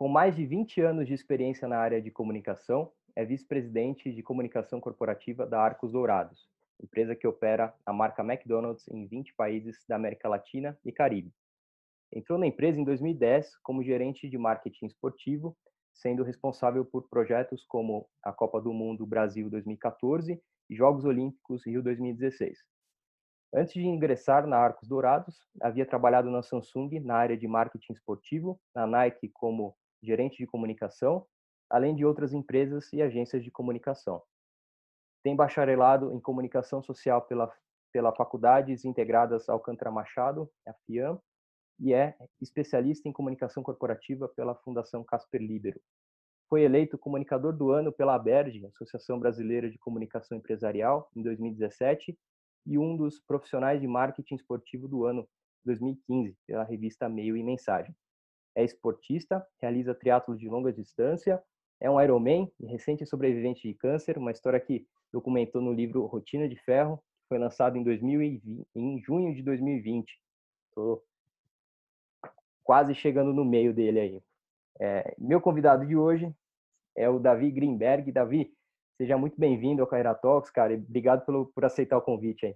Com mais de 20 anos de experiência na área de comunicação, é vice-presidente de comunicação corporativa da Arcos Dourados, empresa que opera a marca McDonald's em 20 países da América Latina e Caribe. Entrou na empresa em 2010 como gerente de marketing esportivo, sendo responsável por projetos como a Copa do Mundo Brasil 2014 e Jogos Olímpicos Rio 2016. Antes de ingressar na Arcos Dourados, havia trabalhado na Samsung na área de marketing esportivo, na Nike como gerente de comunicação, além de outras empresas e agências de comunicação. Tem bacharelado em comunicação social pela, pela Faculdades Integradas Alcântara Machado, a FIAM, e é especialista em comunicação corporativa pela Fundação Casper Libero. Foi eleito comunicador do ano pela ABERD, Associação Brasileira de Comunicação Empresarial, em 2017, e um dos profissionais de marketing esportivo do ano 2015 pela revista Meio e Mensagem. É esportista, realiza triatlo de longa distância, é um Ironman e recente sobrevivente de câncer, uma história que documentou no livro Rotina de Ferro, que foi lançado em, 2020, em junho de 2020. Estou quase chegando no meio dele aí. É, meu convidado de hoje é o Davi Greenberg. Davi, Seja muito bem-vindo ao Carreira Talks, cara, e obrigado pelo, por aceitar o convite aí.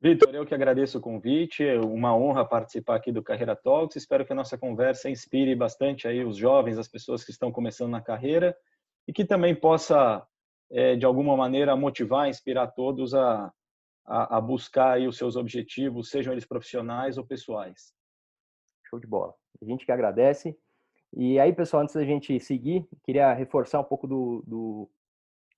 Vitor, eu que agradeço o convite, é uma honra participar aqui do Carreira Talks. Espero que a nossa conversa inspire bastante aí os jovens, as pessoas que estão começando na carreira e que também possa, é, de alguma maneira, motivar, inspirar todos a, a, a buscar aí os seus objetivos, sejam eles profissionais ou pessoais. Show de bola. A gente que agradece. E aí, pessoal, antes da gente seguir, queria reforçar um pouco do, do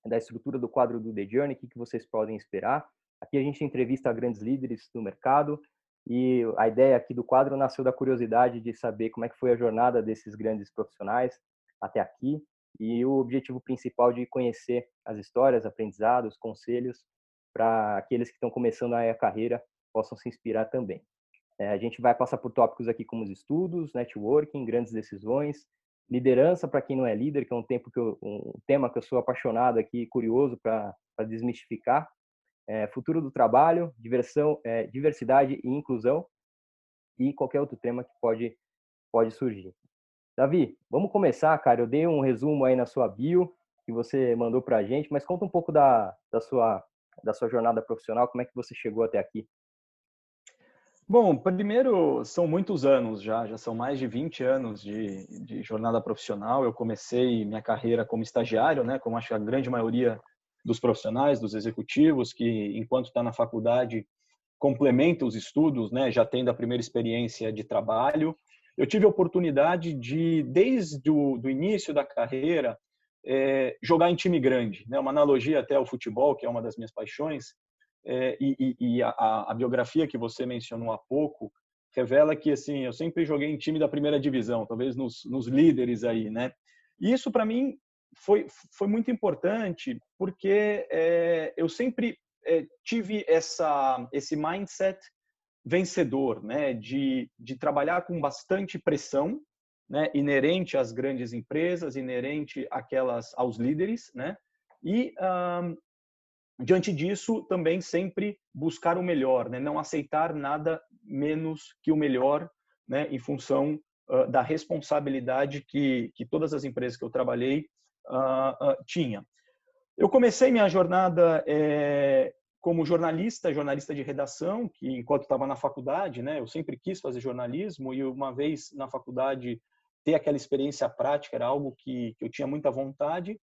da estrutura do quadro do The Journey, o que, que vocês podem esperar. Aqui a gente entrevista grandes líderes do mercado e a ideia aqui do quadro nasceu da curiosidade de saber como é que foi a jornada desses grandes profissionais até aqui e o objetivo principal de conhecer as histórias, aprendizados, conselhos para aqueles que estão começando a carreira possam se inspirar também. É, a gente vai passar por tópicos aqui como os estudos, networking, grandes decisões, liderança para quem não é líder, que é um, tempo que eu, um tema que eu sou apaixonado aqui, curioso para desmistificar, é, futuro do trabalho, diversão, é, diversidade e inclusão e qualquer outro tema que pode, pode surgir. Davi, vamos começar, cara. Eu dei um resumo aí na sua bio que você mandou para a gente, mas conta um pouco da, da, sua, da sua jornada profissional, como é que você chegou até aqui. Bom, primeiro, são muitos anos já, já são mais de 20 anos de, de jornada profissional. Eu comecei minha carreira como estagiário, né, como acho que a grande maioria dos profissionais, dos executivos, que enquanto está na faculdade complementa os estudos, né, já tendo a primeira experiência de trabalho. Eu tive a oportunidade de, desde o do início da carreira, é, jogar em time grande, né, uma analogia até ao futebol, que é uma das minhas paixões é, e, e a, a, biografia que você mencionou há pouco revela que assim eu sempre joguei em time da primeira divisão, talvez nos, nos líderes aí, né? E isso para mim foi foi muito importante porque é, eu sempre é, tive essa esse mindset vencedor, né? De de trabalhar com bastante pressão, né? Inerente às grandes empresas, inerente aquelas aos líderes, né? E um, diante disso, também sempre buscar o melhor, né? não aceitar nada menos que o melhor, né? em função uh, da responsabilidade que, que todas as empresas que eu trabalhei uh, uh, tinha. Eu comecei minha jornada é, como jornalista, jornalista de redação, que enquanto estava na faculdade, né, eu sempre quis fazer jornalismo e uma vez na faculdade ter aquela experiência prática era algo que, que eu tinha muita vontade.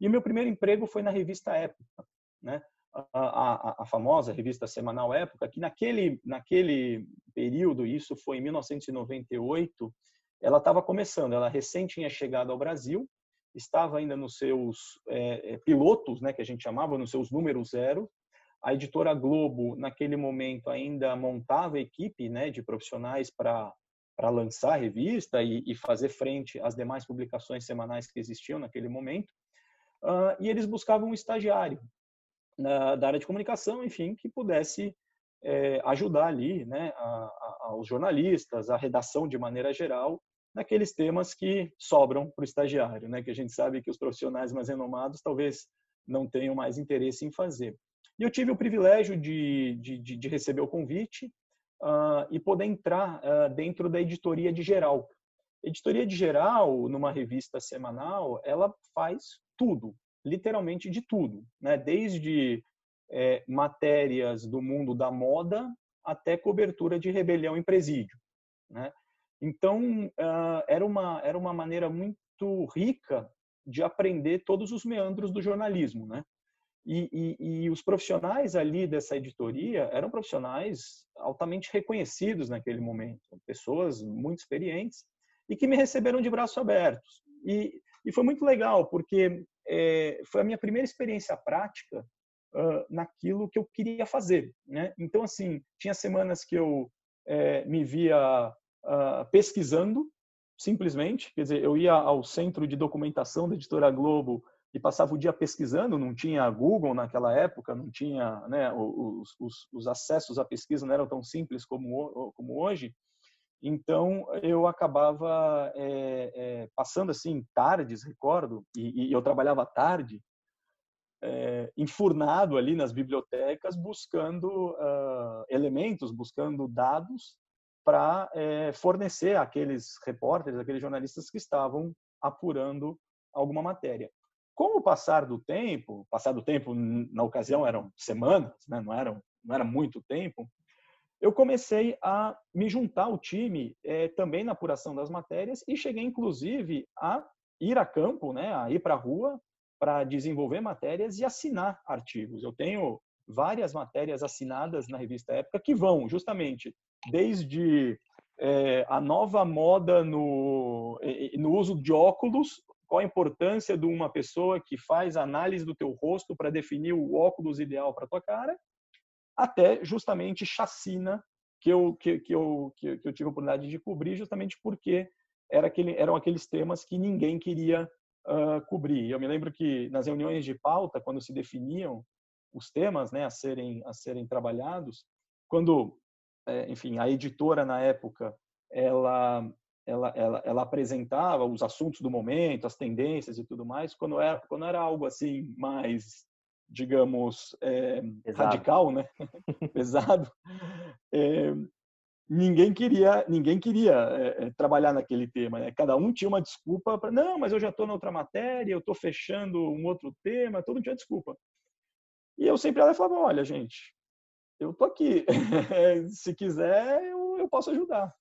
E meu primeiro emprego foi na revista Época, né? A, a, a, famosa revista semanal Época, que naquele, naquele período, isso foi em 1998, ela estava começando, ela recém tinha chegado ao Brasil, estava ainda nos seus é, pilotos, né, que a gente chamava, nos seus números zero. A editora Globo, naquele momento, ainda montava equipe né, de profissionais para lançar a revista e, e, fazer frente às demais publicações semanais que existiam naquele momento. Uh, e eles buscavam um estagiário na, da área de comunicação, enfim, que pudesse é, ajudar ali né, a, a, aos jornalistas, a redação de maneira geral, naqueles temas que sobram para o estagiário, né, que a gente sabe que os profissionais mais renomados talvez não tenham mais interesse em fazer. E eu tive o privilégio de, de, de receber o convite uh, e poder entrar uh, dentro da editoria de geral. Editoria de geral, numa revista semanal, ela faz tudo, literalmente de tudo, né? Desde é, matérias do mundo da moda até cobertura de rebelião em presídio, né? Então uh, era uma era uma maneira muito rica de aprender todos os meandros do jornalismo, né? E, e, e, os profissionais ali dessa editoria eram profissionais altamente reconhecidos naquele momento, pessoas muito experientes e que me receberam de braços abertos. E, e foi muito legal, porque é, foi a minha primeira experiência prática uh, naquilo que eu queria fazer. Né? Então, assim, tinha semanas que eu é, me via uh, pesquisando, simplesmente, quer dizer, eu ia ao centro de documentação da Editora Globo e passava o dia pesquisando, não tinha Google naquela época, não tinha, né, os, os, os acessos à pesquisa não eram tão simples como, como hoje, então eu acabava é, é, passando assim tardes, recordo, e, e eu trabalhava tarde, é, enfurnado ali nas bibliotecas, buscando uh, elementos, buscando dados para fornecer aqueles repórteres, aqueles jornalistas que estavam apurando alguma matéria. Com o passar do tempo, passar do tempo na ocasião eram semanas, né? não, eram, não era muito tempo, eu comecei a me juntar ao time é, também na apuração das matérias e cheguei inclusive a ir a campo, né, a ir para a rua para desenvolver matérias e assinar artigos. Eu tenho várias matérias assinadas na revista Época que vão justamente desde é, a nova moda no, no uso de óculos qual a importância de uma pessoa que faz análise do teu rosto para definir o óculos ideal para tua cara, até justamente chacina que eu, que, que, eu, que, eu tive a oportunidade de cobrir, justamente porque era aquele, eram aqueles temas que ninguém queria uh, cobrir. Eu me lembro que nas reuniões de pauta, quando se definiam os temas né, a, serem, a serem trabalhados, quando, é, enfim, a editora na época, ela ela, ela, ela apresentava os assuntos do momento, as tendências e tudo mais, quando era, quando era algo assim mais, digamos, é, radical, né? pesado, é, ninguém queria ninguém queria é, trabalhar naquele tema. Né? Cada um tinha uma desculpa para não, mas eu já estou na outra matéria, eu estou fechando um outro tema, todo mundo tinha desculpa. E eu sempre ela falava, olha, gente, eu tô aqui, se quiser eu, eu posso ajudar.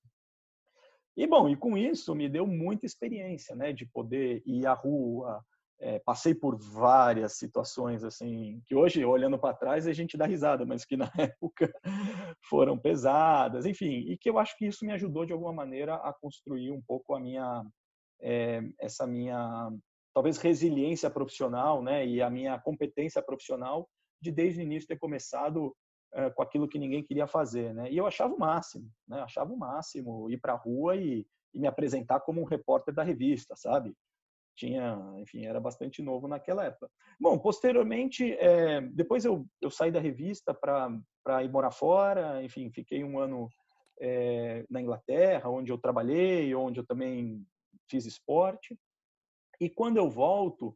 E bom, e com isso me deu muita experiência, né, de poder ir à rua. É, passei por várias situações assim que hoje olhando para trás a gente dá risada, mas que na época foram pesadas, enfim, e que eu acho que isso me ajudou de alguma maneira a construir um pouco a minha é, essa minha talvez resiliência profissional, né, e a minha competência profissional de desde o início ter começado é, com aquilo que ninguém queria fazer, né? E eu achava o máximo, né? Achava o máximo ir para a rua e, e, me apresentar como um repórter da revista, sabe? Tinha, enfim, era bastante novo naquela época. Bom, posteriormente, é, depois eu, eu saí da revista para ir morar fora, enfim, fiquei um ano é, na Inglaterra, onde eu trabalhei, onde eu também fiz esporte. E quando eu volto,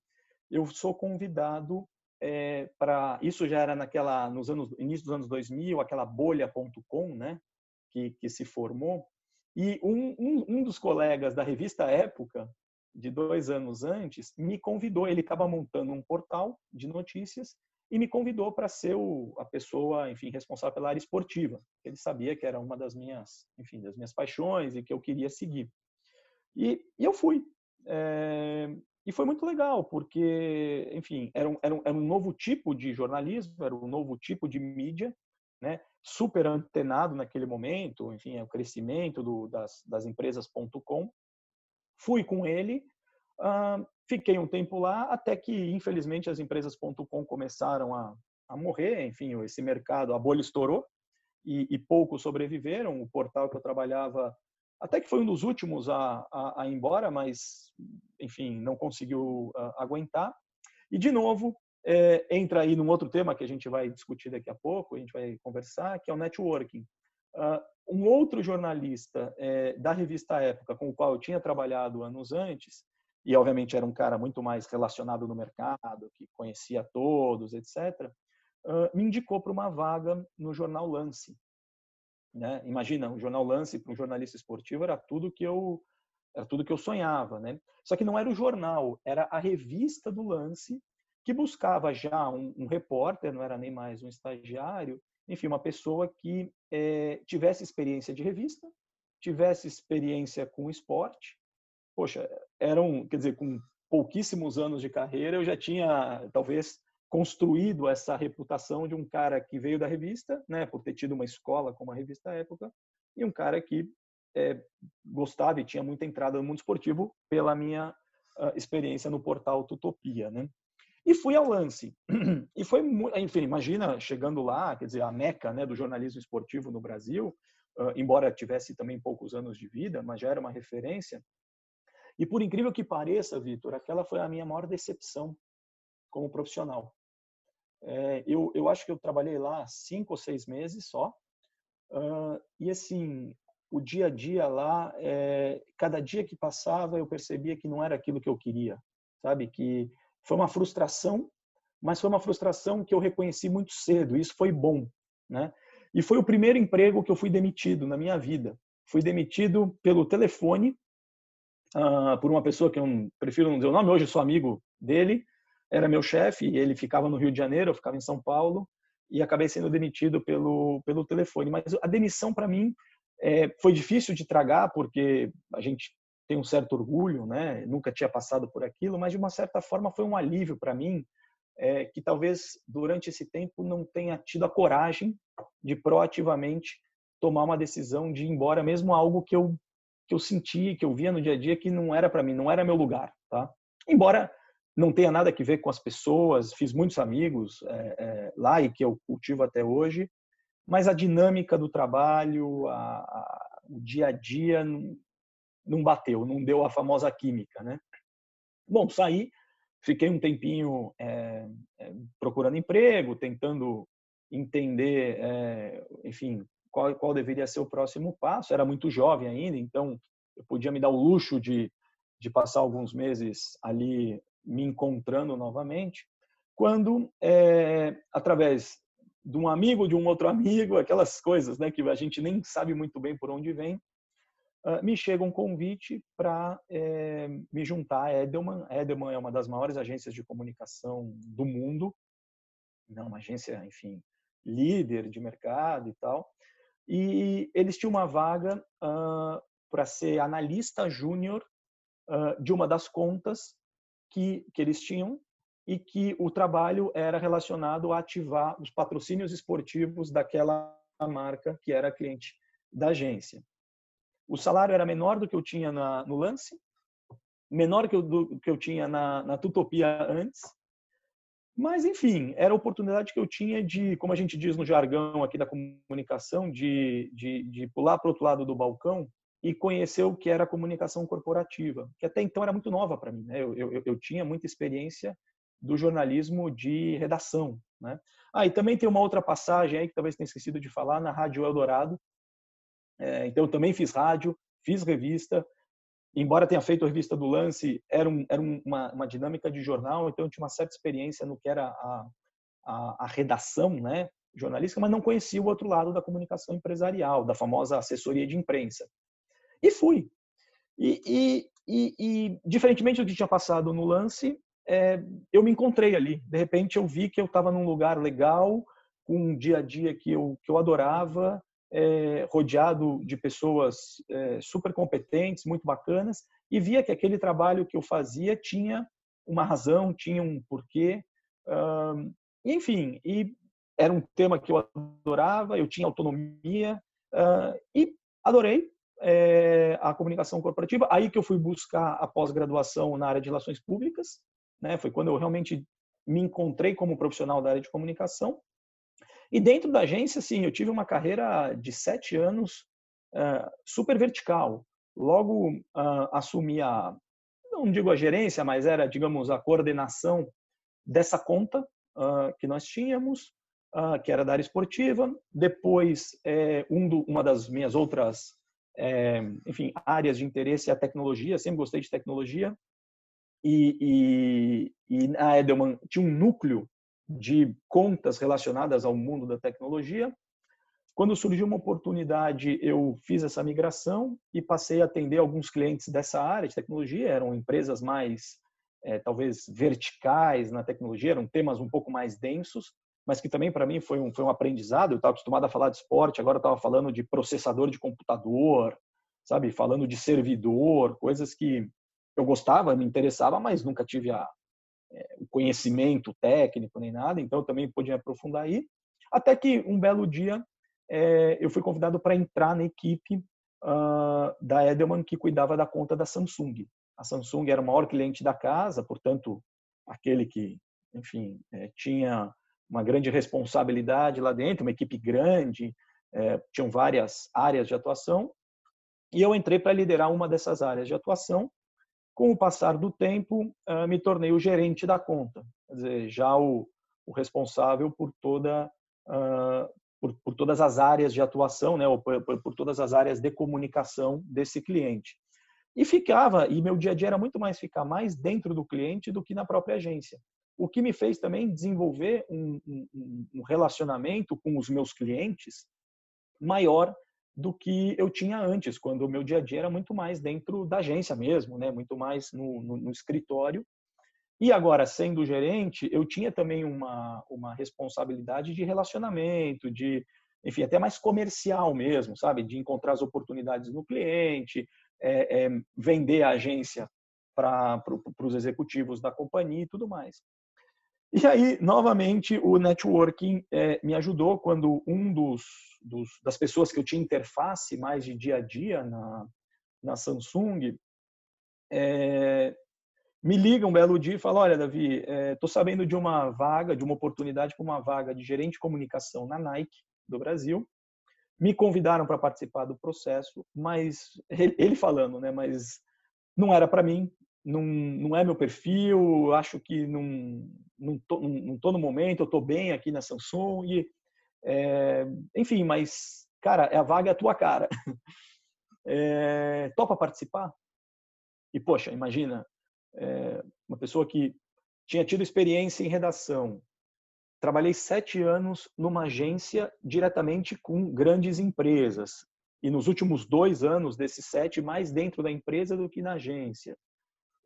eu sou convidado é, para isso já era naquela nos anos início dos anos 2000 aquela bolha.com né que, que se formou. E um, um, um, dos colegas da revista Época de dois anos antes me convidou ele estava montando um portal de notícias e me convidou para ser o, a pessoa enfim responsável pela área esportiva ele sabia que era uma das minhas enfim das minhas paixões e que eu queria seguir. E, e eu fui é, e foi muito legal, porque, enfim, era um, era, um, era um novo tipo de jornalismo, era um novo tipo de mídia, né? super antenado naquele momento, enfim, é o crescimento do, das, das empresas.com. Fui com ele, uh, fiquei um tempo lá, até que, infelizmente, as empresas.com começaram a, a morrer, enfim, esse mercado, a bolha estourou, e, e poucos sobreviveram. O portal que eu trabalhava até que foi um dos últimos a, a, a ir embora, mas, enfim, não conseguiu uh, aguentar. E, de novo, é, entra aí num outro tema que a gente vai discutir daqui a pouco, a gente vai conversar, que é o networking. Uh, um outro jornalista é, da revista Época, com o qual eu tinha trabalhado anos antes, e obviamente era um cara muito mais relacionado no mercado, que conhecia todos, etc., uh, me indicou para uma vaga no jornal Lance. Né? Imagina, o jornal Lance para um jornalista esportivo era tudo que eu era tudo que eu sonhava, né? Só que não era o jornal, era a revista do lance que buscava já um, um repórter, não era nem mais um estagiário, enfim, uma pessoa que é, tivesse experiência de revista, tivesse experiência com esporte. Poxa, eram, quer dizer, com pouquíssimos anos de carreira, eu já tinha talvez construído essa reputação de um cara que veio da revista, né, por ter tido uma escola como a revista época, e um cara que é, gostava e tinha muita entrada no mundo esportivo pela minha uh, experiência no portal Tutopia, né? E fui ao lance. E foi, enfim, imagina chegando lá, quer dizer, a meca né, do jornalismo esportivo no Brasil, uh, embora tivesse também poucos anos de vida, mas já era uma referência. E por incrível que pareça, Vitor, aquela foi a minha maior decepção como profissional. É, eu, eu acho que eu trabalhei lá cinco ou seis meses só. Uh, e assim, o dia a dia lá, é, cada dia que passava, eu percebia que não era aquilo que eu queria, sabe? Que foi uma frustração, mas foi uma frustração que eu reconheci muito cedo. Isso foi bom, né? E foi o primeiro emprego que eu fui demitido na minha vida. Fui demitido pelo telefone uh, por uma pessoa que eu prefiro não dizer o nome. Hoje eu sou amigo dele. Era meu chefe. Ele ficava no Rio de Janeiro, eu ficava em São Paulo e acabei sendo demitido pelo pelo telefone. Mas a demissão para mim é, foi difícil de tragar porque a gente tem um certo orgulho, né? Nunca tinha passado por aquilo, mas de uma certa forma foi um alívio para mim é, que talvez durante esse tempo não tenha tido a coragem de proativamente tomar uma decisão de ir embora, mesmo algo que eu que eu senti, que eu via no dia a dia que não era para mim, não era meu lugar, tá? Embora não tenha nada a ver com as pessoas, fiz muitos amigos é, é, lá e que eu cultivo até hoje, mas a dinâmica do trabalho, a, a, o dia a dia não, não bateu, não deu a famosa química, né? Bom, saí, fiquei um tempinho é, é, procurando emprego, tentando entender, é, enfim, qual, qual deveria ser o próximo passo. Era muito jovem ainda, então eu podia me dar o luxo de, de passar alguns meses ali me encontrando novamente. Quando, é, através de um amigo, de um outro amigo, aquelas coisas né, que a gente nem sabe muito bem por onde vem, uh, me chega um convite para é, me juntar a Edelman. Edelman é uma das maiores agências de comunicação do mundo, né, uma agência, enfim, líder de mercado e tal. E eles tinham uma vaga uh, para ser analista júnior uh, de uma das contas que, que eles tinham e que o trabalho era relacionado a ativar os patrocínios esportivos daquela marca que era cliente da agência. O salário era menor do que eu tinha na, no lance, menor que eu, do que eu tinha na, na Tutopia antes, mas, enfim, era a oportunidade que eu tinha de, como a gente diz no jargão aqui da comunicação, de, de, de pular para o outro lado do balcão e conhecer o que era comunicação corporativa, que até então era muito nova para mim. Né? Eu, eu, eu, tinha muita experiência do jornalismo de redação. Né? Ah, e também tem uma outra passagem aí que talvez tenha esquecido de falar, na Rádio Eldorado. É, então, eu também fiz rádio, fiz revista, embora tenha feito a revista do Lance, era, um, era uma, uma, dinâmica de jornal, então eu tinha uma certa experiência no que era a, a, a, redação né, jornalística, mas não conhecia o outro lado da comunicação empresarial, da famosa assessoria de imprensa. E fui. E, e, e, e diferentemente do que tinha passado no Lance, é, eu me encontrei ali. De repente eu vi que eu estava num lugar legal, com um dia a dia que eu, que eu adorava, é, rodeado de pessoas é, super competentes, muito bacanas, e via que aquele trabalho que eu fazia tinha uma razão, tinha um porquê. Enfim, e era um tema que eu adorava, eu tinha autonomia, e adorei é, a comunicação corporativa. Aí que eu fui buscar a pós-graduação na área de relações públicas, né? foi quando eu realmente me encontrei como profissional da área de comunicação. E dentro da agência, sim, eu tive uma carreira de sete anos uh, super vertical. Logo uh, assumi a, não digo a gerência, mas era, digamos, a coordenação dessa conta uh, que nós tínhamos, que era da área esportiva. Depois, é, um do, uma das minhas outras, é, enfim, áreas de interesse a tecnologia. Sempre gostei de tecnologia. E, e, e a Edelman tinha um núcleo de contas relacionadas ao mundo da tecnologia. Quando surgiu uma oportunidade, eu fiz essa migração e passei a atender alguns clientes dessa área de tecnologia. Eram empresas mais, é, talvez, verticais na tecnologia, eram temas um pouco mais densos, mas que também para mim foi um, foi um aprendizado. Eu estava acostumado a falar de esporte, agora estava falando de processador de computador, sabe? Falando de servidor, coisas que eu gostava, me interessava, mas nunca tive a, é, o conhecimento técnico nem nada, então eu também podia aprofundar aí. Até que um belo dia é, eu fui convidado para entrar na equipe uh, da Edelman que cuidava da conta da Samsung. A Samsung era o maior cliente da casa, portanto, aquele que, enfim, é, tinha uma grande responsabilidade lá dentro, uma equipe grande, é, tinham várias áreas de atuação, e eu entrei para liderar uma dessas áreas de atuação. Com o passar do tempo, uh, me tornei o gerente da conta, quer dizer, já o, o responsável por toda uh, por, por, todas as áreas de atuação, né, ou por, por, todas as áreas de comunicação desse cliente. E ficava, e meu dia a dia era muito mais ficar mais dentro do cliente do que na própria agência. O que me fez também desenvolver um, um, um relacionamento com os meus clientes maior do que eu tinha antes, quando o meu dia a dia era muito mais dentro da agência mesmo, né? muito mais no, no, no escritório. E agora, sendo gerente, eu tinha também uma, uma responsabilidade de relacionamento, de, enfim, até mais comercial mesmo, sabe? De encontrar as oportunidades no cliente, é, é, vender a agência para pro, os executivos da companhia e tudo mais. E aí, novamente, o networking é, me ajudou quando um dos, dos, das pessoas que eu tinha interface mais de dia a dia na, na Samsung é, me liga um belo dia e fala: Olha, Davi, estou é, sabendo de uma vaga, de uma oportunidade para uma vaga de gerente de comunicação na Nike do Brasil. Me convidaram para participar do processo, mas ele falando, né? Mas não era para mim, não, não é meu perfil, acho que não, não tô, não no momento, eu tô bem aqui na Samsung, é, enfim, mas, cara, a vaga é a tua cara. É, topa participar? E, poxa, imagina, é, uma pessoa que tinha tido experiência em redação, trabalhei sete anos numa agência diretamente com grandes empresas, e nos últimos dois anos desses sete, mais dentro da empresa do que na agência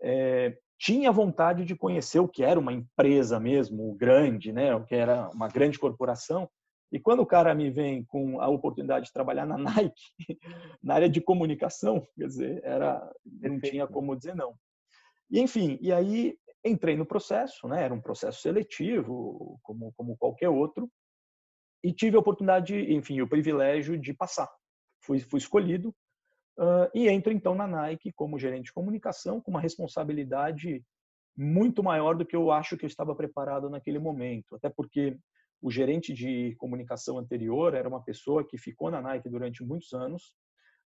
é, tinha vontade de conhecer o que era uma empresa mesmo, grande, né? o que era uma grande corporação. E quando o cara me vem com a oportunidade de trabalhar na Nike, na área de comunicação, quer dizer, era, não tinha como dizer não. E enfim, e aí entrei no processo, né? Era um processo seletivo, como como qualquer outro, e tive a oportunidade, enfim, o privilégio de passar. Fui, fui escolhido Uh, e entro então na Nike como gerente de comunicação, com uma responsabilidade muito maior do que eu acho que eu estava preparado naquele momento. Até porque o gerente de comunicação anterior era uma pessoa que ficou na Nike durante muitos anos,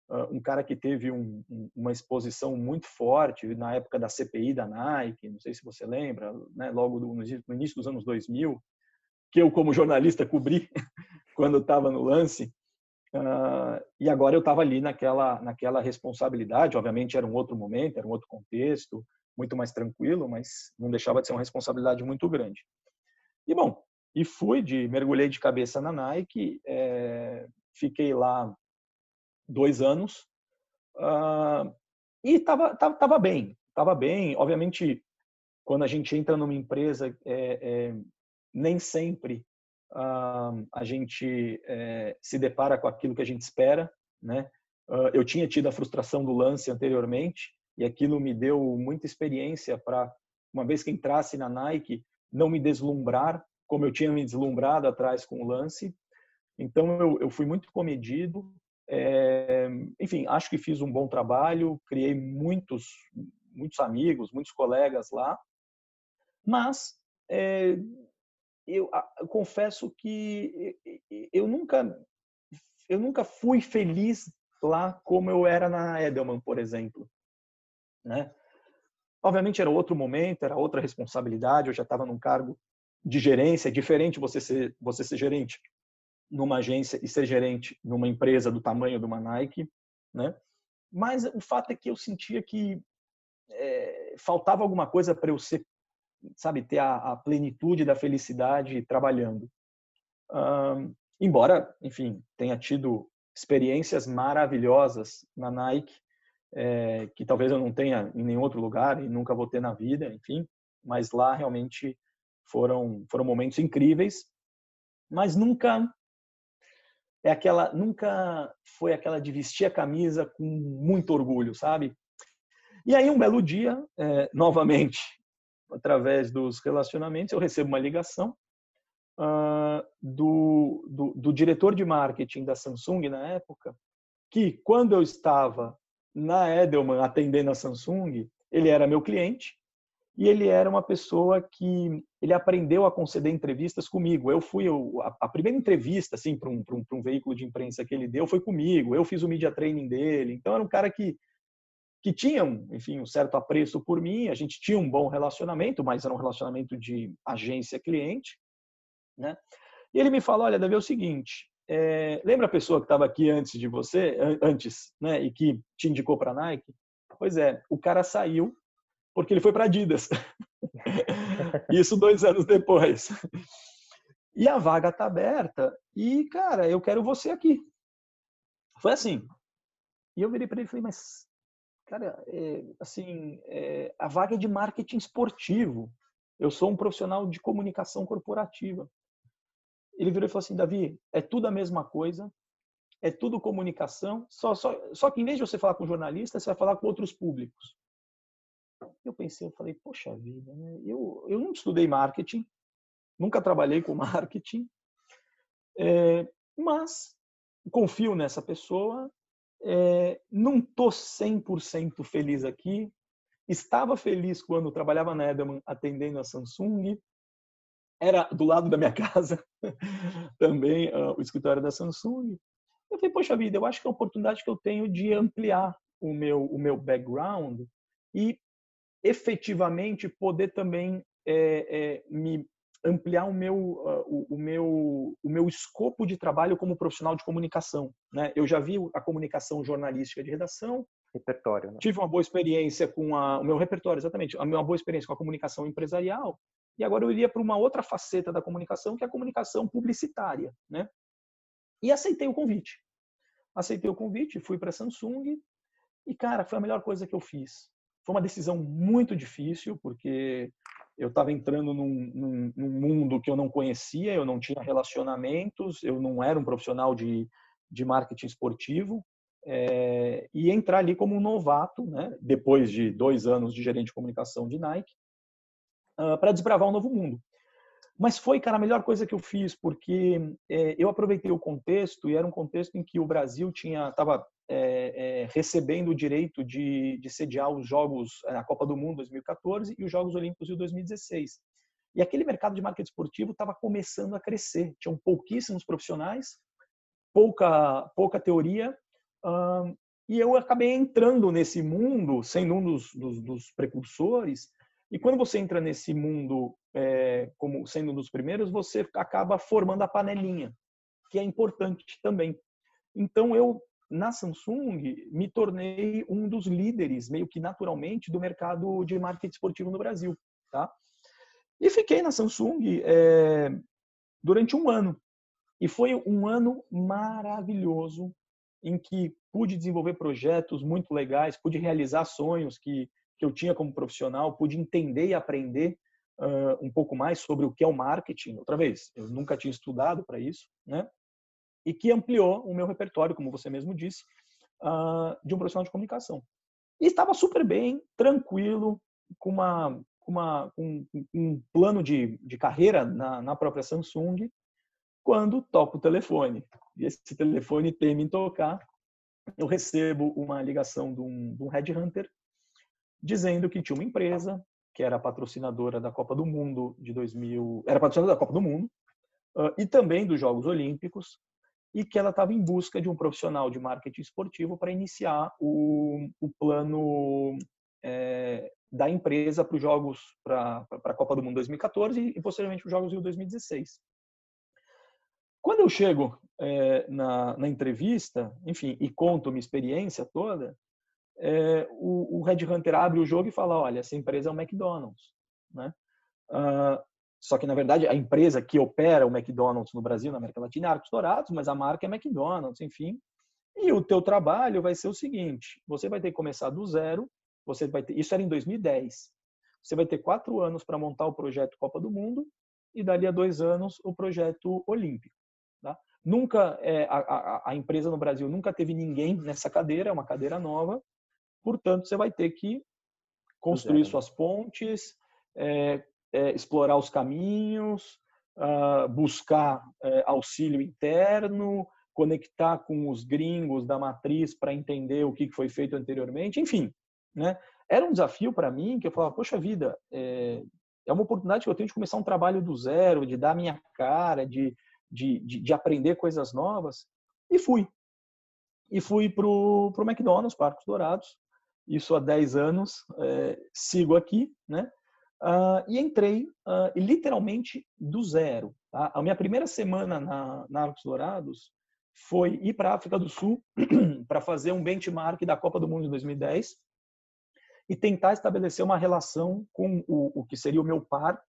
uh, um cara que teve um, um, uma exposição muito forte na época da CPI da Nike, não sei se você lembra, né, logo do, no início dos anos 2000, que eu como jornalista cobri quando estava no lance. Uh, e agora eu estava ali naquela, naquela responsabilidade. Obviamente era um outro momento, era um outro contexto, muito mais tranquilo, mas não deixava de ser uma responsabilidade muito grande. E bom, e fui de mergulhei de cabeça na Nike, é, fiquei lá dois anos uh, e estava tava, tava bem, estava bem. Obviamente, quando a gente entra numa empresa, é, é, nem sempre uh, a gente é, se depara com aquilo que a gente espera, né? Uh, eu tinha tido a frustração do lance anteriormente e aquilo me deu muita experiência para, uma vez que entrasse na Nike, não me deslumbrar como eu tinha me deslumbrado atrás com o lance. Então eu, eu fui muito comedido. É, enfim, acho que fiz um bom trabalho, criei muitos muitos amigos, muitos colegas lá, mas é, eu, eu confesso que eu nunca eu nunca fui feliz lá como eu era na Edelman, por exemplo, né? Obviamente era outro momento, era outra responsabilidade, eu já estava num cargo de gerência, é diferente você ser você ser gerente numa agência e ser gerente numa empresa do tamanho de uma Nike, né? Mas o fato é que eu sentia que é, faltava alguma coisa para eu ser sabe, ter a, a plenitude da felicidade trabalhando. embora, enfim, tenha tido experiências maravilhosas na Nike, é, que talvez eu não tenha em nenhum outro lugar e nunca vou ter na vida, enfim, mas lá realmente foram foram momentos incríveis, mas nunca é aquela nunca foi aquela de vestir a camisa com muito orgulho, sabe? E aí um belo dia, é, novamente através dos relacionamentos, eu recebo uma ligação uh, do, do, do diretor de marketing da Samsung na época, que quando eu estava na Edelman atendendo a Samsung, ele era meu cliente e ele era uma pessoa que ele aprendeu a conceder entrevistas comigo. Eu fui eu, a, a, primeira entrevista assim para um, um, um, veículo de imprensa que ele deu foi comigo. Eu fiz o media training dele. Então era um cara que que tinham, enfim, um certo apreço por mim. A gente tinha um bom relacionamento, mas era um relacionamento de agência cliente, né? E ele me falou, olha, Davi, é o seguinte, é, lembra a pessoa que estava aqui antes de você, antes, né, e que te indicou para a Nike? Pois é, o cara saiu porque ele foi para Adidas. Isso dois anos depois. E a vaga está aberta e, cara, eu quero você aqui. Foi assim. E eu virei para ele e falei, mas, cara, é, assim, é, a vaga é de marketing esportivo. Eu sou um profissional de comunicação corporativa. Ele virou e falou assim, Davi, é tudo a mesma coisa, é tudo comunicação, só, só, só que em vez de você falar com jornalista, você vai falar com outros públicos. Eu pensei, eu falei, poxa vida, né? eu, eu não estudei marketing, nunca trabalhei com marketing, é, mas confio nessa pessoa, é, não estou 100% feliz aqui, estava feliz quando trabalhava na Edelman atendendo a Samsung, era do lado da minha casa também uh, o escritório da Samsung. Eu falei, poxa vida, eu acho que é a oportunidade que eu tenho de ampliar o meu, o meu background e efetivamente poder também é, é, me ampliar o meu, uh, o, o, meu, o meu escopo de trabalho como profissional de comunicação. Né? Eu já vi a comunicação jornalística de redação. Repertório. Né? Tive uma boa experiência com a, o meu repertório, exatamente. Uma boa experiência com a comunicação empresarial. E agora eu iria para uma outra faceta da comunicação, que é a comunicação publicitária, né? E aceitei o convite. Aceitei o convite, fui para a Samsung e, cara, foi a melhor coisa que eu fiz. Foi uma decisão muito difícil, porque eu estava entrando num, num, num, mundo que eu não conhecia, eu não tinha relacionamentos, eu não era um profissional de, de marketing esportivo. É, e entrar ali como um novato, né, depois de dois anos de gerente de comunicação de Nike, uh, para desbravar um novo mundo. Mas foi, cara, a melhor coisa que eu fiz, porque é, eu aproveitei o contexto, e era um contexto em que o Brasil tinha estava é, é, recebendo o direito de, de sediar os Jogos, a Copa do Mundo 2014 e os Jogos Olímpicos de 2016. E aquele mercado de marketing esportivo estava começando a crescer. Tinham pouquíssimos profissionais, pouca, pouca teoria, e eu acabei entrando nesse mundo, sendo um dos, dos, dos precursores, e quando você entra nesse mundo é, como sendo um dos primeiros, você acaba formando a panelinha, que é importante também. Então eu na Samsung me tornei um dos líderes, meio que naturalmente, do mercado de marketing esportivo no Brasil, tá? E fiquei na Samsung é, durante um ano. E foi um ano maravilhoso em que pude desenvolver projetos muito legais, pude realizar sonhos que que eu tinha como profissional, pude entender e aprender uh, um pouco mais sobre o que é o marketing. Outra vez, eu nunca tinha estudado para isso, né? E que ampliou o meu repertório, como você mesmo disse, uh, de um profissional de comunicação. E estava super bem, tranquilo, com uma uma, um, um plano de, de carreira na, na própria Samsung, quando toco o telefone. E esse telefone teme em tocar, eu recebo uma ligação de um, de um headhunter dizendo que tinha uma empresa que era patrocinadora da Copa do Mundo de 2000, era patrocinadora da Copa do Mundo uh, e também dos Jogos Olímpicos e que ela estava em busca de um profissional de marketing esportivo para iniciar o, o plano é, da empresa para os Jogos, para a Copa do Mundo 2014 e posteriormente os Jogos Rio 2016. Quando eu chego é, na, na entrevista, enfim, e conto minha experiência toda, é, o, o Red Hunter abre o jogo e fala, olha, essa empresa é o McDonald's, né? Uh, só que, na verdade, a empresa que opera o McDonald's no Brasil, na América Latina, é Arcos Dourados, mas a marca é McDonald's, enfim. E o teu trabalho vai ser o seguinte, você vai ter que começar do zero, você vai ter, isso era em 2010, você vai ter quatro anos para montar o projeto Copa do Mundo e dali a dois anos o projeto Olímpico. Tá? Nunca é, a, a, a, empresa no Brasil nunca teve ninguém nessa cadeira, é uma cadeira nova. Portanto, você vai ter que construir suas pontes, é, é, explorar os caminhos, uh, buscar é, auxílio interno, conectar com os gringos da matriz para entender o que foi feito anteriormente, enfim, né? Era um desafio para mim que eu falava, poxa vida, é, é uma oportunidade que eu tenho de começar um trabalho do zero, de dar minha cara, de, de, de, de aprender coisas novas. E fui. E fui para o McDonald's, Parques Dourados. Isso há 10 anos. É, sigo aqui, né? Uh, e entrei uh, literalmente do zero. Tá? A minha primeira semana na, na Arcos Dourados foi ir para a África do Sul para fazer um benchmark da Copa do Mundo de 2010 e tentar estabelecer uma relação com o, o que seria o meu par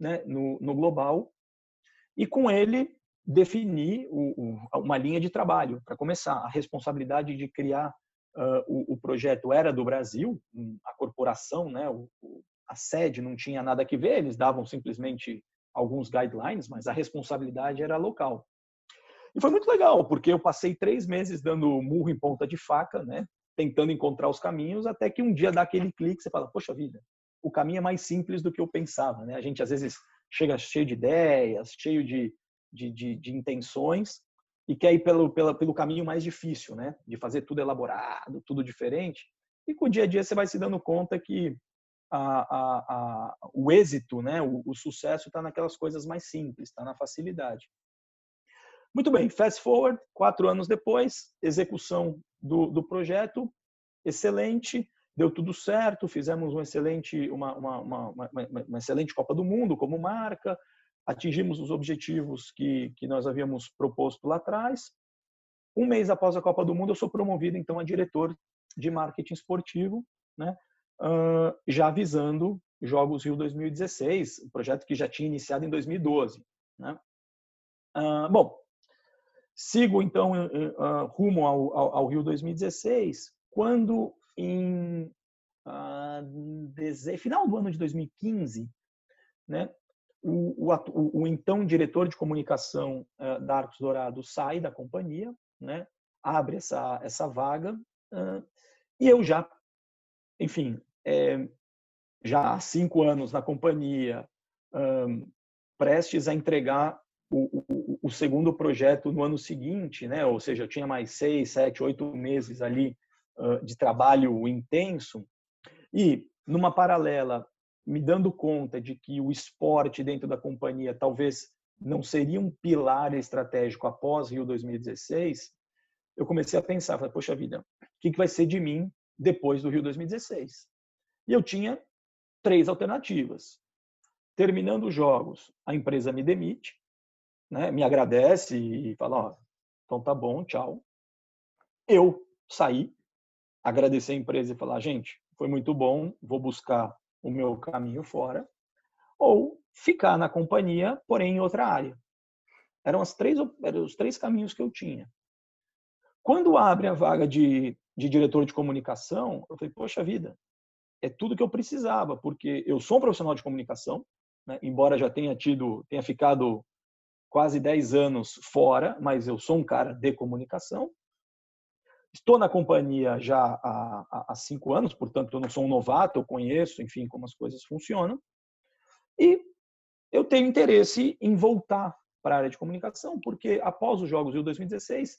né, no, no global e com ele definir o, o, uma linha de trabalho para começar a responsabilidade de criar uh, o, projeto era do Brasil a corporação né a sede não tinha nada a ver eles davam simplesmente alguns guidelines mas a responsabilidade era local e foi muito legal porque eu passei três meses dando murro em ponta de faca né tentando encontrar os caminhos, até que um dia dá aquele clique, você fala, poxa vida, o caminho é mais simples do que eu pensava. Né? A gente às vezes chega cheio de ideias, cheio de, de, de, de intenções, e quer ir pelo, pelo, pelo caminho mais difícil, né? de fazer tudo elaborado, tudo diferente. E com o dia a dia você vai se dando conta que a, a, o êxito, né? o, o sucesso está naquelas coisas mais simples, está na facilidade. Muito bem, fast forward, quatro anos depois, execução do, do projeto, excelente, deu tudo certo, fizemos um excelente, uma, uma, uma, uma, excelente Copa do Mundo como marca, atingimos os objetivos que, que nós havíamos proposto lá atrás. Um mês após a Copa do Mundo, eu sou promovido então a diretor de marketing esportivo, né? Já visando Jogos Rio 2016, um projeto que já tinha iniciado em 2012. Né? Uh, bom, Sigo, então, uh, rumo ao, ao, ao, Rio 2016, quando, em final do ano de 2015, né, o, o, o então diretor de comunicação da Arcos Dourado sai da companhia, né, abre essa, essa vaga, e eu já, enfim, é, já há cinco anos na companhia, prestes a entregar o, o, o, segundo projeto no ano seguinte, né? Ou seja, eu tinha mais seis, sete, oito meses ali uh, de trabalho intenso e numa paralela me dando conta de que o esporte dentro da companhia talvez não seria um pilar estratégico após Rio 2016, eu comecei a pensar, falei, poxa vida, o que, que vai ser de mim depois do Rio 2016? E eu tinha três alternativas. Terminando os jogos, a empresa me demite, né, me agradece e fala, então tá bom, tchau. Eu saí, agradecer a empresa e falar, gente, foi muito bom, vou buscar o meu caminho fora, ou ficar na companhia, porém em outra área. Eram, as três, eram os três caminhos que eu tinha. Quando abre a vaga de, de diretor de comunicação, eu falei, poxa vida, é tudo que eu precisava, porque eu sou um profissional de comunicação, né, embora já tenha tido, tenha ficado quase 10 anos fora, mas eu sou um cara de comunicação. Estou na companhia já há, há cinco anos, portanto, eu não sou um novato, eu conheço, enfim, como as coisas funcionam. E eu tenho interesse em voltar para a área de comunicação, porque após os Jogos Rio 2016,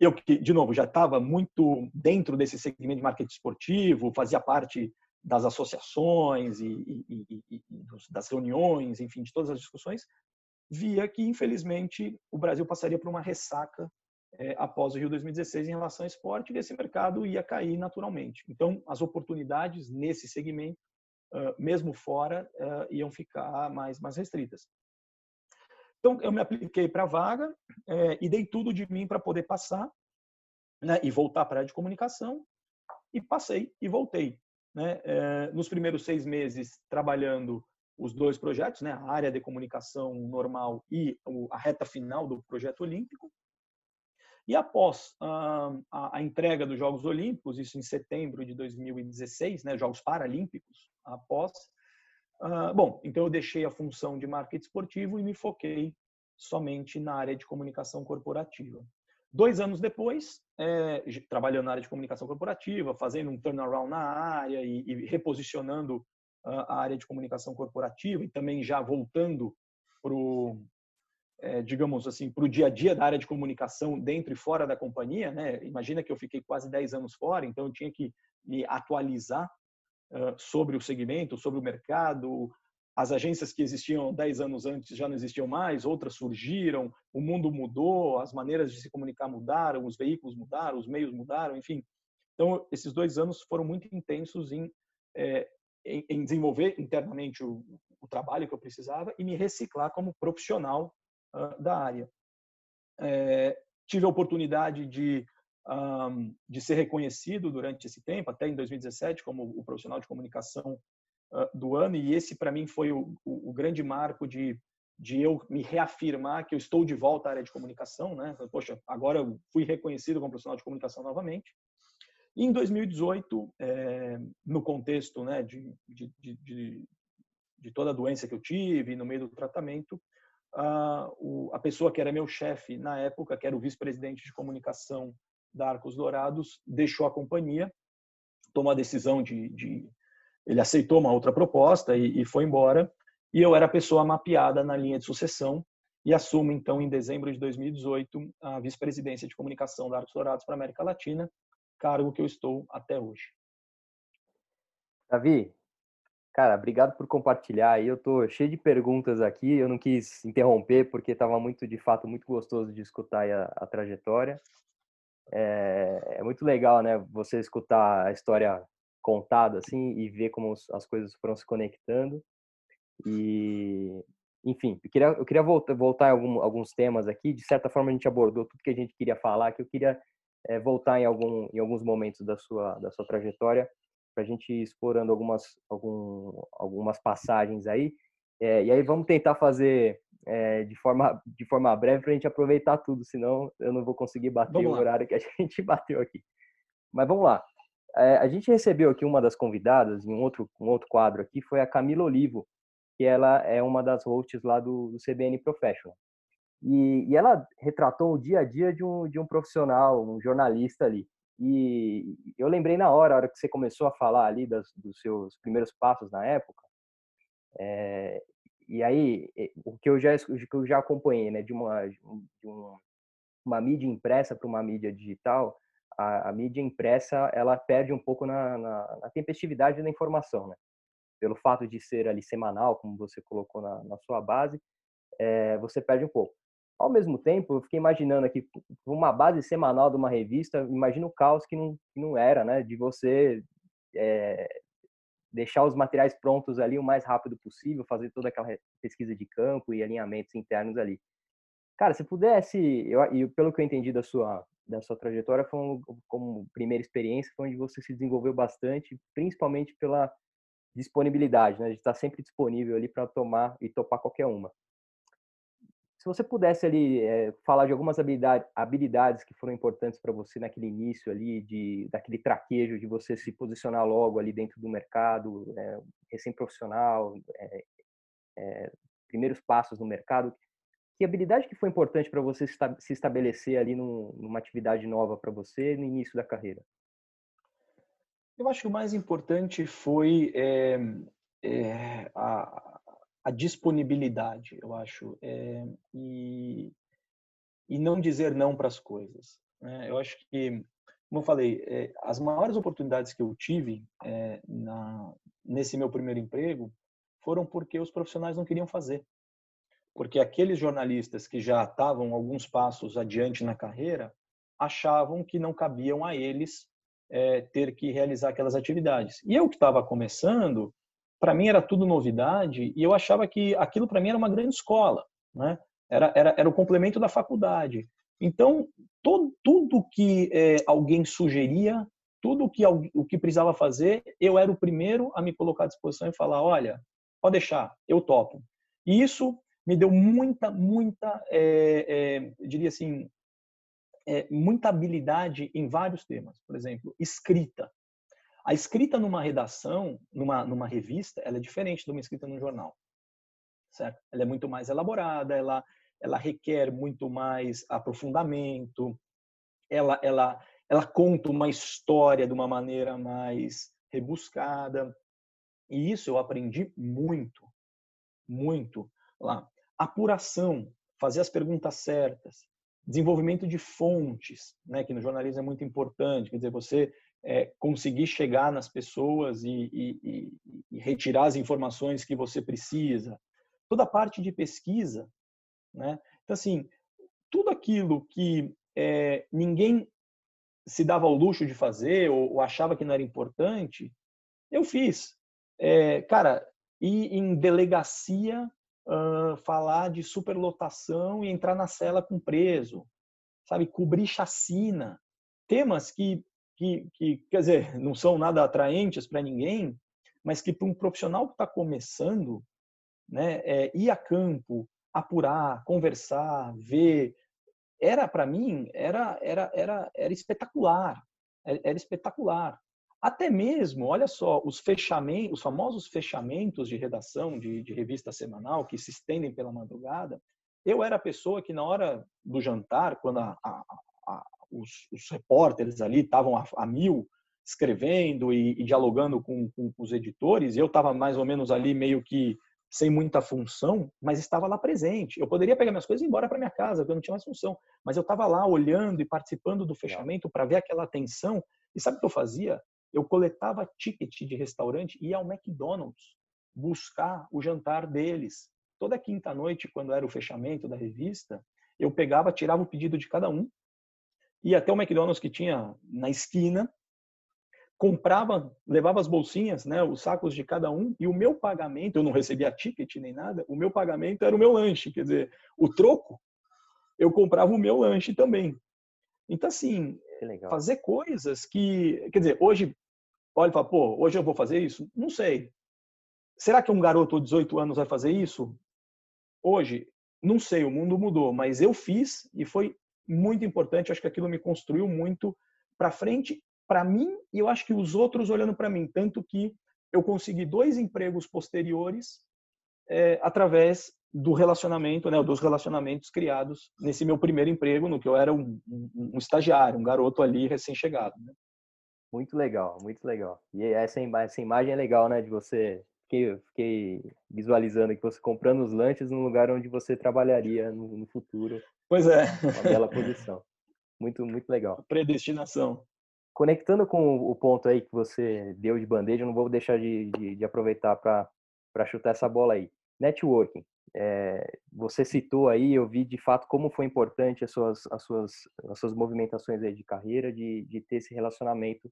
eu que, de novo, já estava muito dentro desse segmento de marketing esportivo, fazia parte das associações e, e, e, das reuniões, enfim, de todas as discussões, via que, infelizmente, o Brasil passaria por uma ressaca é, após o Rio 2016 em relação ao esporte e esse mercado ia cair naturalmente. Então, as oportunidades nesse segmento, uh, mesmo fora, uh, iam ficar mais, mais restritas. Então, eu me apliquei para a vaga é, e dei tudo de mim para poder passar né, e voltar para a área de comunicação. E passei e voltei. Né? É, nos primeiros seis meses trabalhando os dois projetos, né, a área de comunicação normal e a reta final do projeto olímpico. E após a, a, entrega dos Jogos Olímpicos, isso em setembro de 2016, né, Jogos Paralímpicos, após, uh, bom, então eu deixei a função de marketing esportivo e me foquei somente na área de comunicação corporativa. Dois anos depois, é, trabalhando na área de comunicação corporativa, fazendo um turnaround na área e, e reposicionando a área de comunicação corporativa e também já voltando para o é, digamos assim, para o dia a dia da área de comunicação dentro e fora da companhia, né? Imagina que eu fiquei quase 10 anos fora, então eu tinha que me atualizar sobre o segmento, sobre o mercado. As agências que existiam 10 anos antes já não existiam mais, outras surgiram, o mundo mudou, as maneiras de se comunicar mudaram, os veículos mudaram, os meios mudaram, enfim. Então, esses dois anos foram muito intensos em, é, em, em desenvolver internamente o, o trabalho que eu precisava e me reciclar como profissional da área. É, tive a oportunidade de, de ser reconhecido durante esse tempo, até em 2017, como o profissional de comunicação do ano, e esse, para mim, foi o, o, grande marco de, de eu me reafirmar que eu estou de volta à área de comunicação. Né? Poxa, agora eu fui reconhecido como profissional de comunicação novamente. E em 2018, é, no contexto né, de, de, de, de toda a doença que eu tive, no meio do tratamento, a, o, a pessoa que era meu chefe na época, que era o vice-presidente de comunicação da Arcos Dourados, deixou a companhia, tomou a decisão de, de ele aceitou uma outra proposta e, e, foi embora. E eu era a pessoa mapeada na linha de sucessão e assumo então em dezembro de 2018 a vice-presidência de comunicação da Arcos Dourados para a América Latina, cargo que eu estou até hoje. Davi, Cara, obrigado por compartilhar. Eu tô cheio de perguntas aqui. Eu não quis interromper porque estava muito, de fato, muito gostoso de escutar a, a trajetória. É, é, muito legal, né? Você escutar a história contada assim e ver como as coisas foram se conectando. E, enfim, eu queria, eu queria voltar, voltar em algum, alguns temas aqui. De certa forma, a gente abordou tudo que a gente queria falar. Que eu queria é, voltar em, algum, em alguns momentos da sua, da sua trajetória para a gente ir explorando algumas, algum, algumas passagens aí. É, e aí vamos tentar fazer é, de, forma, de forma breve para a gente aproveitar tudo, senão eu não vou conseguir bater vamos o lá. horário que a gente bateu aqui. Mas vamos lá. É, a gente recebeu aqui uma das convidadas em um outro, um outro quadro aqui, foi a Camila Olivo, que ela é uma das hosts lá do, do CBN Professional. E, e, ela retratou o dia a dia de um, de um profissional, um jornalista ali. E eu lembrei na hora, a hora que você começou a falar ali das, dos seus primeiros passos na época, é, e aí o que eu já que eu já acompanhei, né, de uma de uma, uma mídia impressa para uma mídia digital, a, a, mídia impressa ela perde um pouco na, na, na, tempestividade da informação, né? Pelo fato de ser ali semanal, como você colocou na, na sua base, é, você perde um pouco. Ao mesmo tempo, eu fiquei imaginando aqui, uma base semanal de uma revista, imagina o caos que não, que não era, né? De você é, deixar os materiais prontos ali o mais rápido possível, fazer toda aquela pesquisa de campo e alinhamentos internos ali. Cara, se pudesse, eu, e pelo que eu entendi da sua, da sua trajetória, foi um, como primeira experiência, foi onde você se desenvolveu bastante, principalmente pela disponibilidade, né? De estar sempre disponível ali para tomar e topar qualquer uma. Se você pudesse ali é, falar de algumas habilidade, habilidades que foram importantes para você naquele início ali, de daquele traquejo de você se posicionar logo ali dentro do mercado, é, recém-profissional, é, primeiros passos no mercado, que habilidade que foi importante para você se estabelecer ali num, numa atividade nova para você no início da carreira? Eu acho que o mais importante foi é, é, a, a disponibilidade, eu acho, é, e, e não dizer não para as coisas. Né? Eu acho que, como eu falei, é, as maiores oportunidades que eu tive é, na, nesse meu primeiro emprego foram porque os profissionais não queriam fazer. Porque aqueles jornalistas que já estavam alguns passos adiante na carreira achavam que não cabiam a eles ter que realizar aquelas atividades. E eu que estava começando, para mim era tudo novidade e eu achava que aquilo para mim era uma grande escola, né? Era, era, era o complemento da faculdade. Então, todo, tudo que é, alguém sugeria, tudo que o que precisava fazer, eu era o primeiro a me colocar à disposição e falar, olha, pode deixar, eu topo. E isso me deu muita, muita, é, é, diria assim, é, muita habilidade em vários temas. Por exemplo, escrita. A escrita numa redação, numa, numa revista, ela é diferente de uma escrita num jornal. Certo? Ela é muito mais elaborada, ela, ela requer muito mais aprofundamento, ela, ela, ela conta uma história de uma maneira mais rebuscada. E isso eu aprendi muito, muito lá. Apuração, fazer as perguntas certas, desenvolvimento de fontes, né, que no jornalismo é muito importante, quer dizer, você é, conseguir chegar nas pessoas e, e, e, retirar as informações que você precisa. Toda a parte de pesquisa, né? Então, assim, tudo aquilo que é, ninguém se dava ao luxo de fazer ou, ou, achava que não era importante, eu fiz. É, cara, ir em delegacia uh, falar de superlotação e entrar na cela com preso, sabe, cobrir chacina, temas que, que, que quer dizer, não são nada atraentes para ninguém, mas que para um profissional que está começando, né, é, ir a campo, apurar, conversar, ver, era para mim era era era era espetacular, era espetacular. Até mesmo, olha só, os fechamentos, os famosos fechamentos de redação de, de revista semanal que se estendem pela madrugada. Eu era a pessoa que na hora do jantar, quando a, a, a, os, os, repórteres ali estavam a, mil escrevendo e, e dialogando com, com, os editores, eu estava mais ou menos ali meio que sem muita função, mas estava lá presente. Eu poderia pegar minhas coisas e ir embora para minha casa, porque eu não tinha mais função, mas eu estava lá olhando e participando do fechamento para ver aquela atenção. E sabe o que eu fazia? eu coletava ticket de restaurante e ia ao McDonald's buscar o jantar deles. Toda quinta noite, quando era o fechamento da revista, eu pegava, tirava o pedido de cada um, ia até o McDonald's que tinha na esquina, comprava, levava as bolsinhas, né, os sacos de cada um, e o meu pagamento, eu não recebia ticket nem nada, o meu pagamento era o meu lanche, quer dizer, o troco, eu comprava o meu lanche também. Então, assim, fazer coisas que, quer dizer, hoje olha e fala, pô, hoje eu vou fazer isso? Não sei. Será que um garoto de 18 anos vai fazer isso? Hoje, não sei, o mundo mudou, mas eu fiz e foi muito importante. Acho que aquilo me construiu muito para frente, para mim e eu acho que os outros olhando para mim. Tanto que eu consegui dois empregos posteriores é, através do relacionamento, né, dos relacionamentos criados nesse meu primeiro emprego, no que eu era um, um, um estagiário, um garoto ali recém-chegado. Né? Muito legal, muito legal. E essa, essa imagem é legal, né? De você. Fiquei, fiquei visualizando que você comprando os lanches num lugar onde você trabalharia no, no futuro. Pois é. Uma bela posição. Muito, muito legal. Predestinação. Conectando com o ponto aí que você deu de bandeja, eu não vou deixar de, de, de aproveitar para chutar essa bola aí. Networking. É, você citou aí, eu vi de fato como foi importante as suas, as suas, as suas movimentações aí de carreira, de, de ter esse relacionamento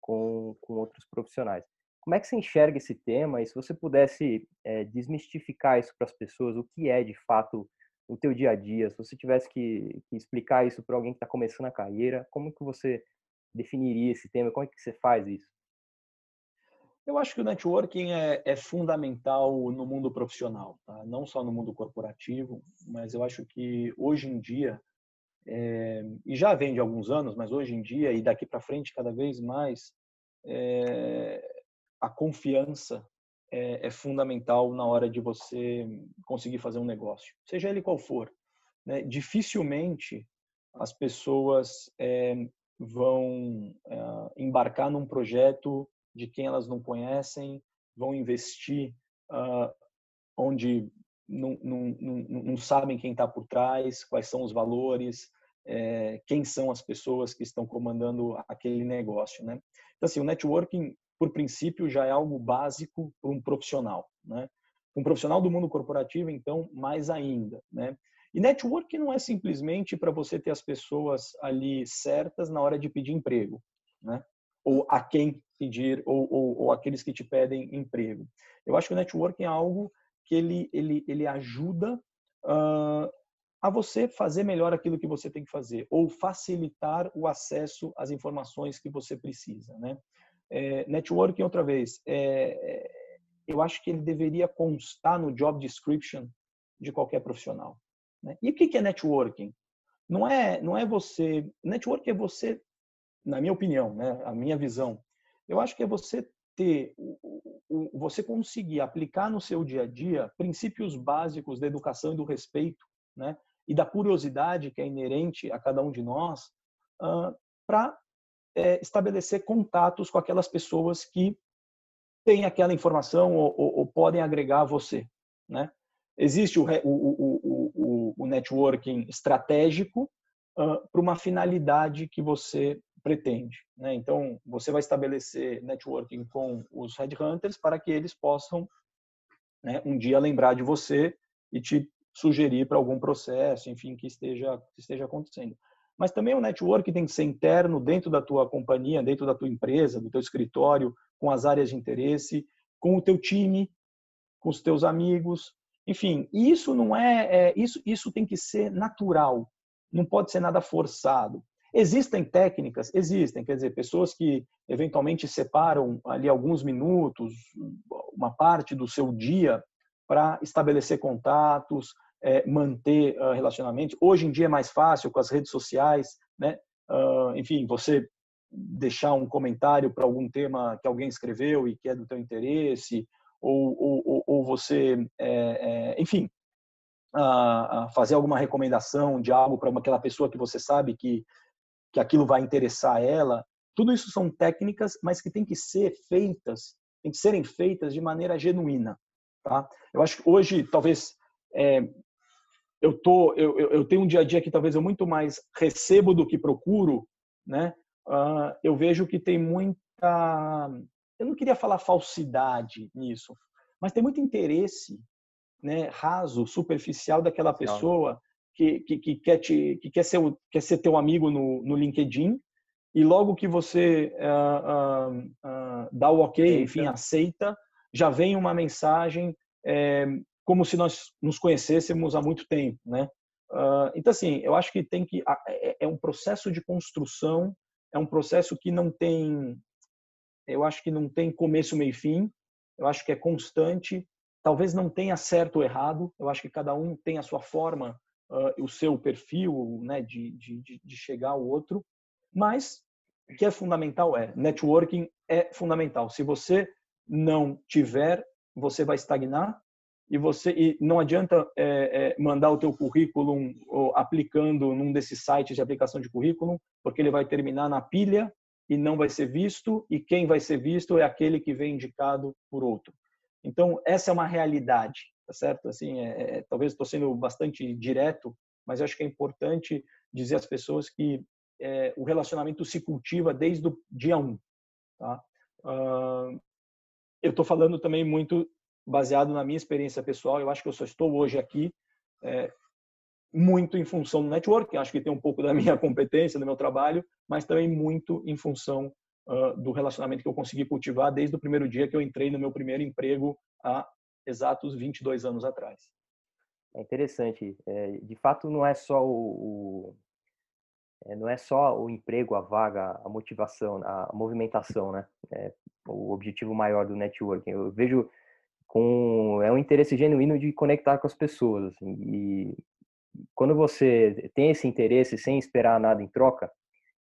com, com outros profissionais. Como é que você enxerga esse tema? E se você pudesse é, desmistificar isso para as pessoas, o que é de fato o teu dia a dia? Se você tivesse que, que explicar isso para alguém que está começando a carreira, como que você definiria esse tema? Como é que você faz isso? Eu acho que o networking é, é fundamental no mundo profissional, tá? não só no mundo corporativo, mas eu acho que hoje em dia, é, e já vem de alguns anos, mas hoje em dia e daqui para frente cada vez mais, é, a confiança é, é, fundamental na hora de você conseguir fazer um negócio, seja ele qual for. Né? Dificilmente as pessoas é, vão é, embarcar num projeto de quem elas não conhecem, vão investir uh, onde não, não, não, não, sabem quem está por trás, quais são os valores, é, quem são as pessoas que estão comandando aquele negócio, né? Então, assim, o networking, por princípio, já é algo básico para um profissional, né? Um profissional do mundo corporativo, então, mais ainda, né? E networking não é simplesmente para você ter as pessoas ali certas na hora de pedir emprego, né? ou a quem pedir, ou, ou, ou, aqueles que te pedem emprego. Eu acho que o networking é algo que ele, ele, ele ajuda uh, a você fazer melhor aquilo que você tem que fazer, ou facilitar o acesso às informações que você precisa. Né? É, networking, outra vez, é, eu acho que ele deveria constar no job description de qualquer profissional. Né? E o que é networking? Não é, não é você. Networking é você, na minha opinião, né, a minha visão, eu acho que é você ter, você conseguir aplicar no seu dia a dia princípios básicos da educação e do respeito, né? E da curiosidade que é inerente a cada um de nós, uh, para é, estabelecer contatos com aquelas pessoas que têm aquela informação ou, ou, ou podem agregar a você, né? Existe o, o, o, o networking estratégico uh, para uma finalidade que você pretende. Né? Então, você vai estabelecer networking com os headhunters para que eles possam né, um dia lembrar de você e te sugerir para algum processo, enfim, que esteja, que esteja acontecendo. Mas também o network tem que ser interno dentro da tua companhia, dentro da tua empresa, do teu escritório, com as áreas de interesse, com o teu time, com os teus amigos, enfim. Isso não é, é isso isso tem que ser natural, não pode ser nada forçado. Existem técnicas, existem, quer dizer, pessoas que eventualmente separam ali alguns minutos, uma parte do seu dia para estabelecer contatos, é, manter uh, relacionamentos. Hoje em dia é mais fácil com as redes sociais, né? Uh, enfim, você deixar um comentário para algum tema que alguém escreveu e que é do teu interesse, ou, ou, ou você, é, é, enfim, uh, fazer alguma recomendação de algo para aquela pessoa que você sabe que que aquilo vai interessar ela. Tudo isso são técnicas, mas que tem que ser feitas, tem que serem feitas de maneira genuína, tá? Eu acho que hoje talvez é, eu tô, eu, eu tenho um dia a dia que talvez eu muito mais recebo do que procuro, né? Uh, eu vejo que tem muita, eu não queria falar falsidade nisso, mas tem muito interesse, né, raso, superficial daquela pessoa que, que, que, quer, te, que quer, ser, quer ser teu amigo no, no LinkedIn e logo que você uh, uh, dá o ok, enfim, aceita, já vem uma mensagem é, como se nós nos conhecêssemos há muito tempo, né? então, assim, eu acho que tem que é, é um processo de construção, é um processo que não tem, eu acho que não tem começo, meio e fim. Eu acho que é constante. Talvez não tenha certo ou errado. Eu acho que cada um tem a sua forma uh, o seu perfil né, de, de, de chegar ao outro, mas o que é fundamental é, networking é fundamental. Se você não tiver, você vai estagnar e você e não adianta é, é, mandar o teu currículo aplicando num desses sites de aplicação de currículo, porque ele vai terminar na pilha e não vai ser visto e quem vai ser visto é aquele que vem indicado por outro. Então essa é uma realidade tá certo? Assim, é, é talvez estou sendo bastante direto, mas acho que é importante dizer às pessoas que é, o relacionamento se cultiva desde o dia um, tá? Uh, eu estou falando também muito baseado na minha experiência pessoal. Eu acho que eu só estou hoje aqui é, muito em função do network. Acho que tem um pouco da minha competência, do meu trabalho, mas também muito em função uh, do relacionamento que eu consegui cultivar desde o primeiro dia que eu entrei no meu primeiro emprego há exatos 22 anos atrás. É interessante. É, de fato, não é só o, o é, não é só o emprego, a vaga, a motivação, a movimentação, né? É, o objetivo maior do networking. Eu vejo com é um interesse genuíno de conectar com as pessoas. Assim, e quando você tem esse interesse sem esperar nada em troca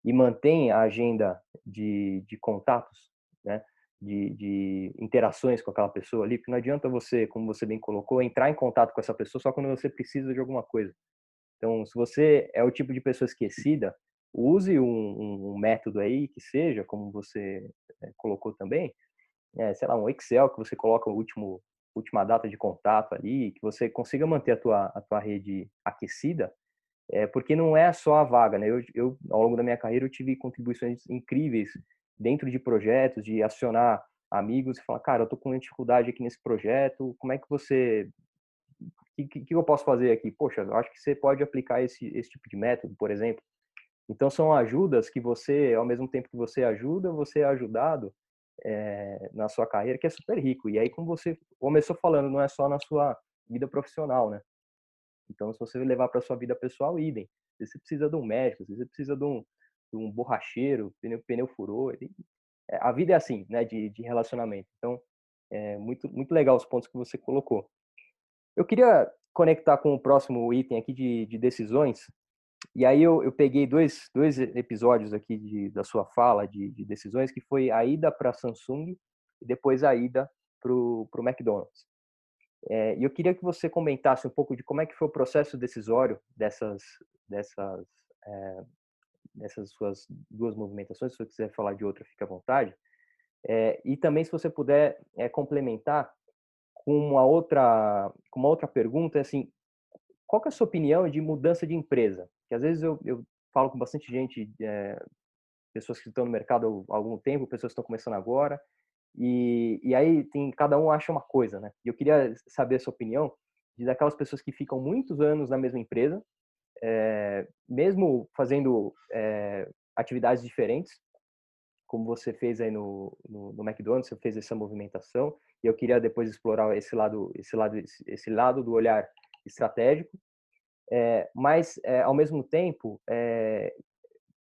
e mantém a agenda de, de contatos, né? de, de, interações com aquela pessoa ali, porque não adianta você, como você bem colocou, entrar em contato com essa pessoa só quando você precisa de alguma coisa. Então, se você é o tipo de pessoa esquecida, use um, um, um método aí que seja, como você é, colocou também, é, sei lá, um Excel que você coloca o último última data de contato ali, que você consiga manter a tua, a tua rede aquecida, é, porque não é só a vaga, né? Eu, eu, ao longo da minha carreira, eu tive contribuições incríveis dentro de projetos, de acionar amigos e falar, cara, eu tô com dificuldade aqui nesse projeto, como é que você o que, que, eu posso fazer aqui? Poxa, eu acho que você pode aplicar esse, esse tipo de método, por exemplo. Então, são ajudas que você, ao mesmo tempo que você ajuda, você é ajudado é, na sua carreira, que é super rico. E aí, como você começou falando, não é só na sua vida profissional, né? Então, se você levar para sua vida pessoal, idem. Você precisa de um médico, você precisa de um, um borracheiro, pneu, pneu furou. Ele, é, a vida é assim, né, de, de relacionamento. Então, é muito, muito legal os pontos que você colocou. Eu queria conectar com o próximo item aqui de, de decisões. E aí eu, eu, peguei dois, dois episódios aqui de, da sua fala de, de decisões, que foi a ida para a Samsung e depois a ida para o McDonald's. É, e eu queria que você comentasse um pouco de como é que foi o processo decisório dessas, dessas, é, dessas suas duas movimentações. Se você quiser falar de outra, fique à vontade. É, e também, se você puder complementar com uma outra, com uma outra pergunta, assim, qual é a sua opinião de mudança de empresa? Que às vezes eu, eu falo com bastante gente, é, pessoas que estão no mercado há algum tempo, pessoas que estão começando agora, e, e aí tem cada um acha uma coisa, né? E eu queria saber a sua opinião de daquelas pessoas que ficam muitos anos na mesma empresa, é, mesmo fazendo é, atividades diferentes, como você fez aí no, no, no, McDonald's, você fez essa movimentação, e eu queria depois explorar esse lado, esse lado, esse lado do olhar estratégico, é, mas ao mesmo tempo,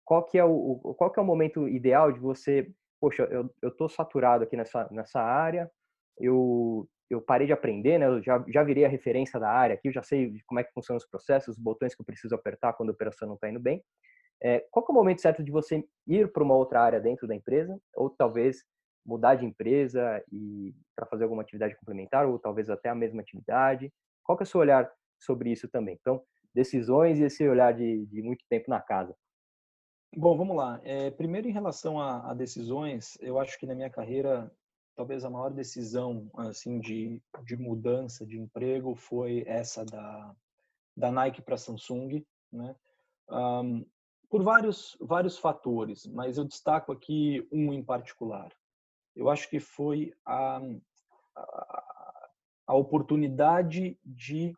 qual que é o qual que é o momento ideal de você poxa, eu, tô saturado aqui nessa, nessa área, eu, eu parei de aprender, né? Eu já, já virei a referência da área aqui, eu já sei como é que funcionam os processos, os botões que eu preciso apertar quando a operação não está indo bem. É, qual é o momento certo de você ir para uma outra área dentro da empresa, ou talvez mudar de empresa e para fazer alguma atividade complementar, ou talvez até a mesma atividade? Qual é o seu olhar sobre isso também? Então, decisões e esse olhar de, de muito tempo na casa. Bom, vamos lá. É, primeiro, em relação a, a, decisões, eu acho que na minha carreira, talvez a maior decisão assim de, de mudança de emprego foi essa da, da Nike para Samsung, né? Um, por vários vários fatores, mas eu destaco aqui um em particular. Eu acho que foi a, a, a oportunidade de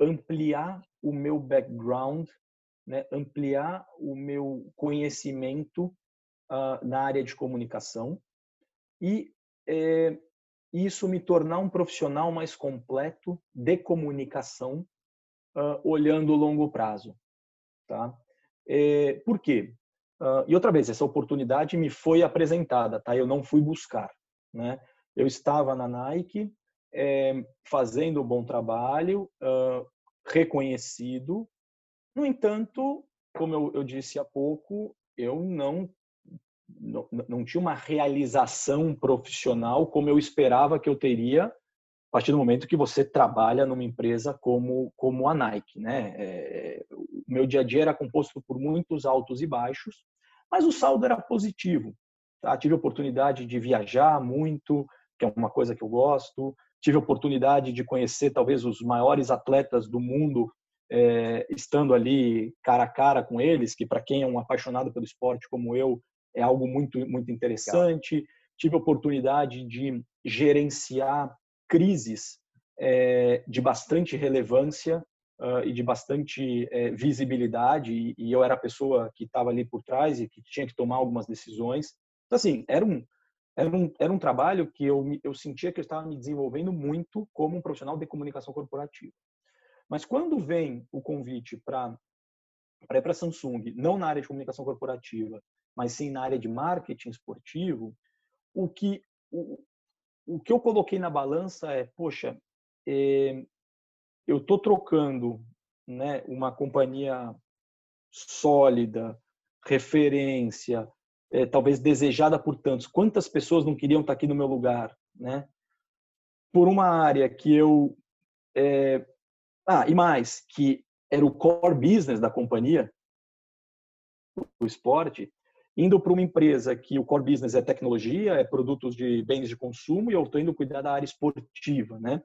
ampliar o meu background né, ampliar o meu conhecimento uh, na área de comunicação e é, isso me tornar um profissional mais completo de comunicação, uh, olhando o longo prazo. Tá? É, por quê? Uh, e outra vez, essa oportunidade me foi apresentada, tá? eu não fui buscar. Né? Eu estava na Nike, é, fazendo um bom trabalho, reconhecido, no entanto, como eu, eu disse há pouco, eu não, não, não tinha uma realização profissional como eu esperava que eu teria a partir do momento que você trabalha numa empresa como como a Nike, né? É, o meu dia a dia era composto por muitos altos e baixos, mas o saldo era positivo. Tá? Tive a oportunidade de viajar muito, que é uma coisa que eu gosto. Tive a oportunidade de conhecer talvez os maiores atletas do mundo é, estando ali cara a cara com eles, que para quem é um apaixonado pelo esporte como eu, é algo muito, muito interessante. Legal. Tive a oportunidade de gerenciar crises é, de bastante relevância uh, e de bastante é, visibilidade, e, e, eu era a pessoa que estava ali por trás e que tinha que tomar algumas decisões. Então, assim, era um, era um, era um trabalho que eu, eu sentia que eu estava me desenvolvendo muito como um profissional de comunicação corporativa. Mas quando vem o convite para para a Samsung, não na área de comunicação corporativa, mas sim na área de marketing esportivo, o que, o, o que eu coloquei na balança é, poxa, é, eu estou trocando né, uma companhia sólida, referência, é, talvez desejada por tantos. Quantas pessoas não queriam estar aqui no meu lugar, né? Por uma área que eu é, ah, e mais, que era o core business da companhia, o esporte, indo para uma empresa que o core business é tecnologia, é produtos de bens de consumo, e eu estou indo cuidar da área esportiva, né?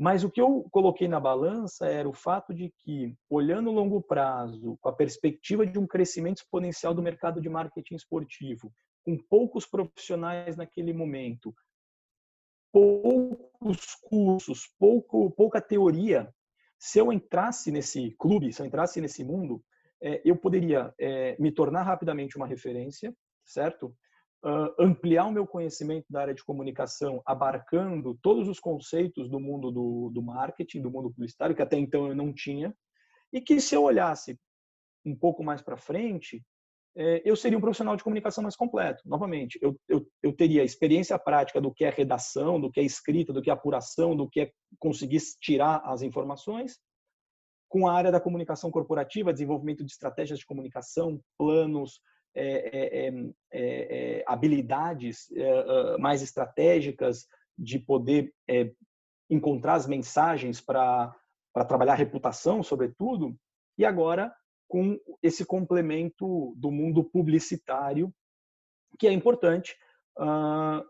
Mas o que eu coloquei na balança era o fato de que, olhando o longo prazo, com a perspectiva de um crescimento exponencial do mercado de marketing esportivo, com poucos profissionais naquele momento, poucos cursos, pouco, pouca teoria se eu entrasse nesse clube, se eu entrasse nesse mundo, é, eu poderia é, me tornar rapidamente uma referência, certo? Uh, ampliar o meu conhecimento da área de comunicação, abarcando todos os conceitos do mundo do, do marketing, do mundo publicitário, que até então eu não tinha, e que se eu olhasse um pouco mais para frente, é, eu seria um profissional de comunicação mais completo. Novamente, eu, eu, eu teria experiência prática do que é redação, do que é escrita, do que é apuração, do que é conseguir tirar as informações, com a área da comunicação corporativa, desenvolvimento de estratégias de comunicação, planos, é, é, é, habilidades mais estratégicas de poder encontrar as mensagens para trabalhar reputação, sobretudo, e agora com esse complemento do mundo publicitário, que é importante, uh,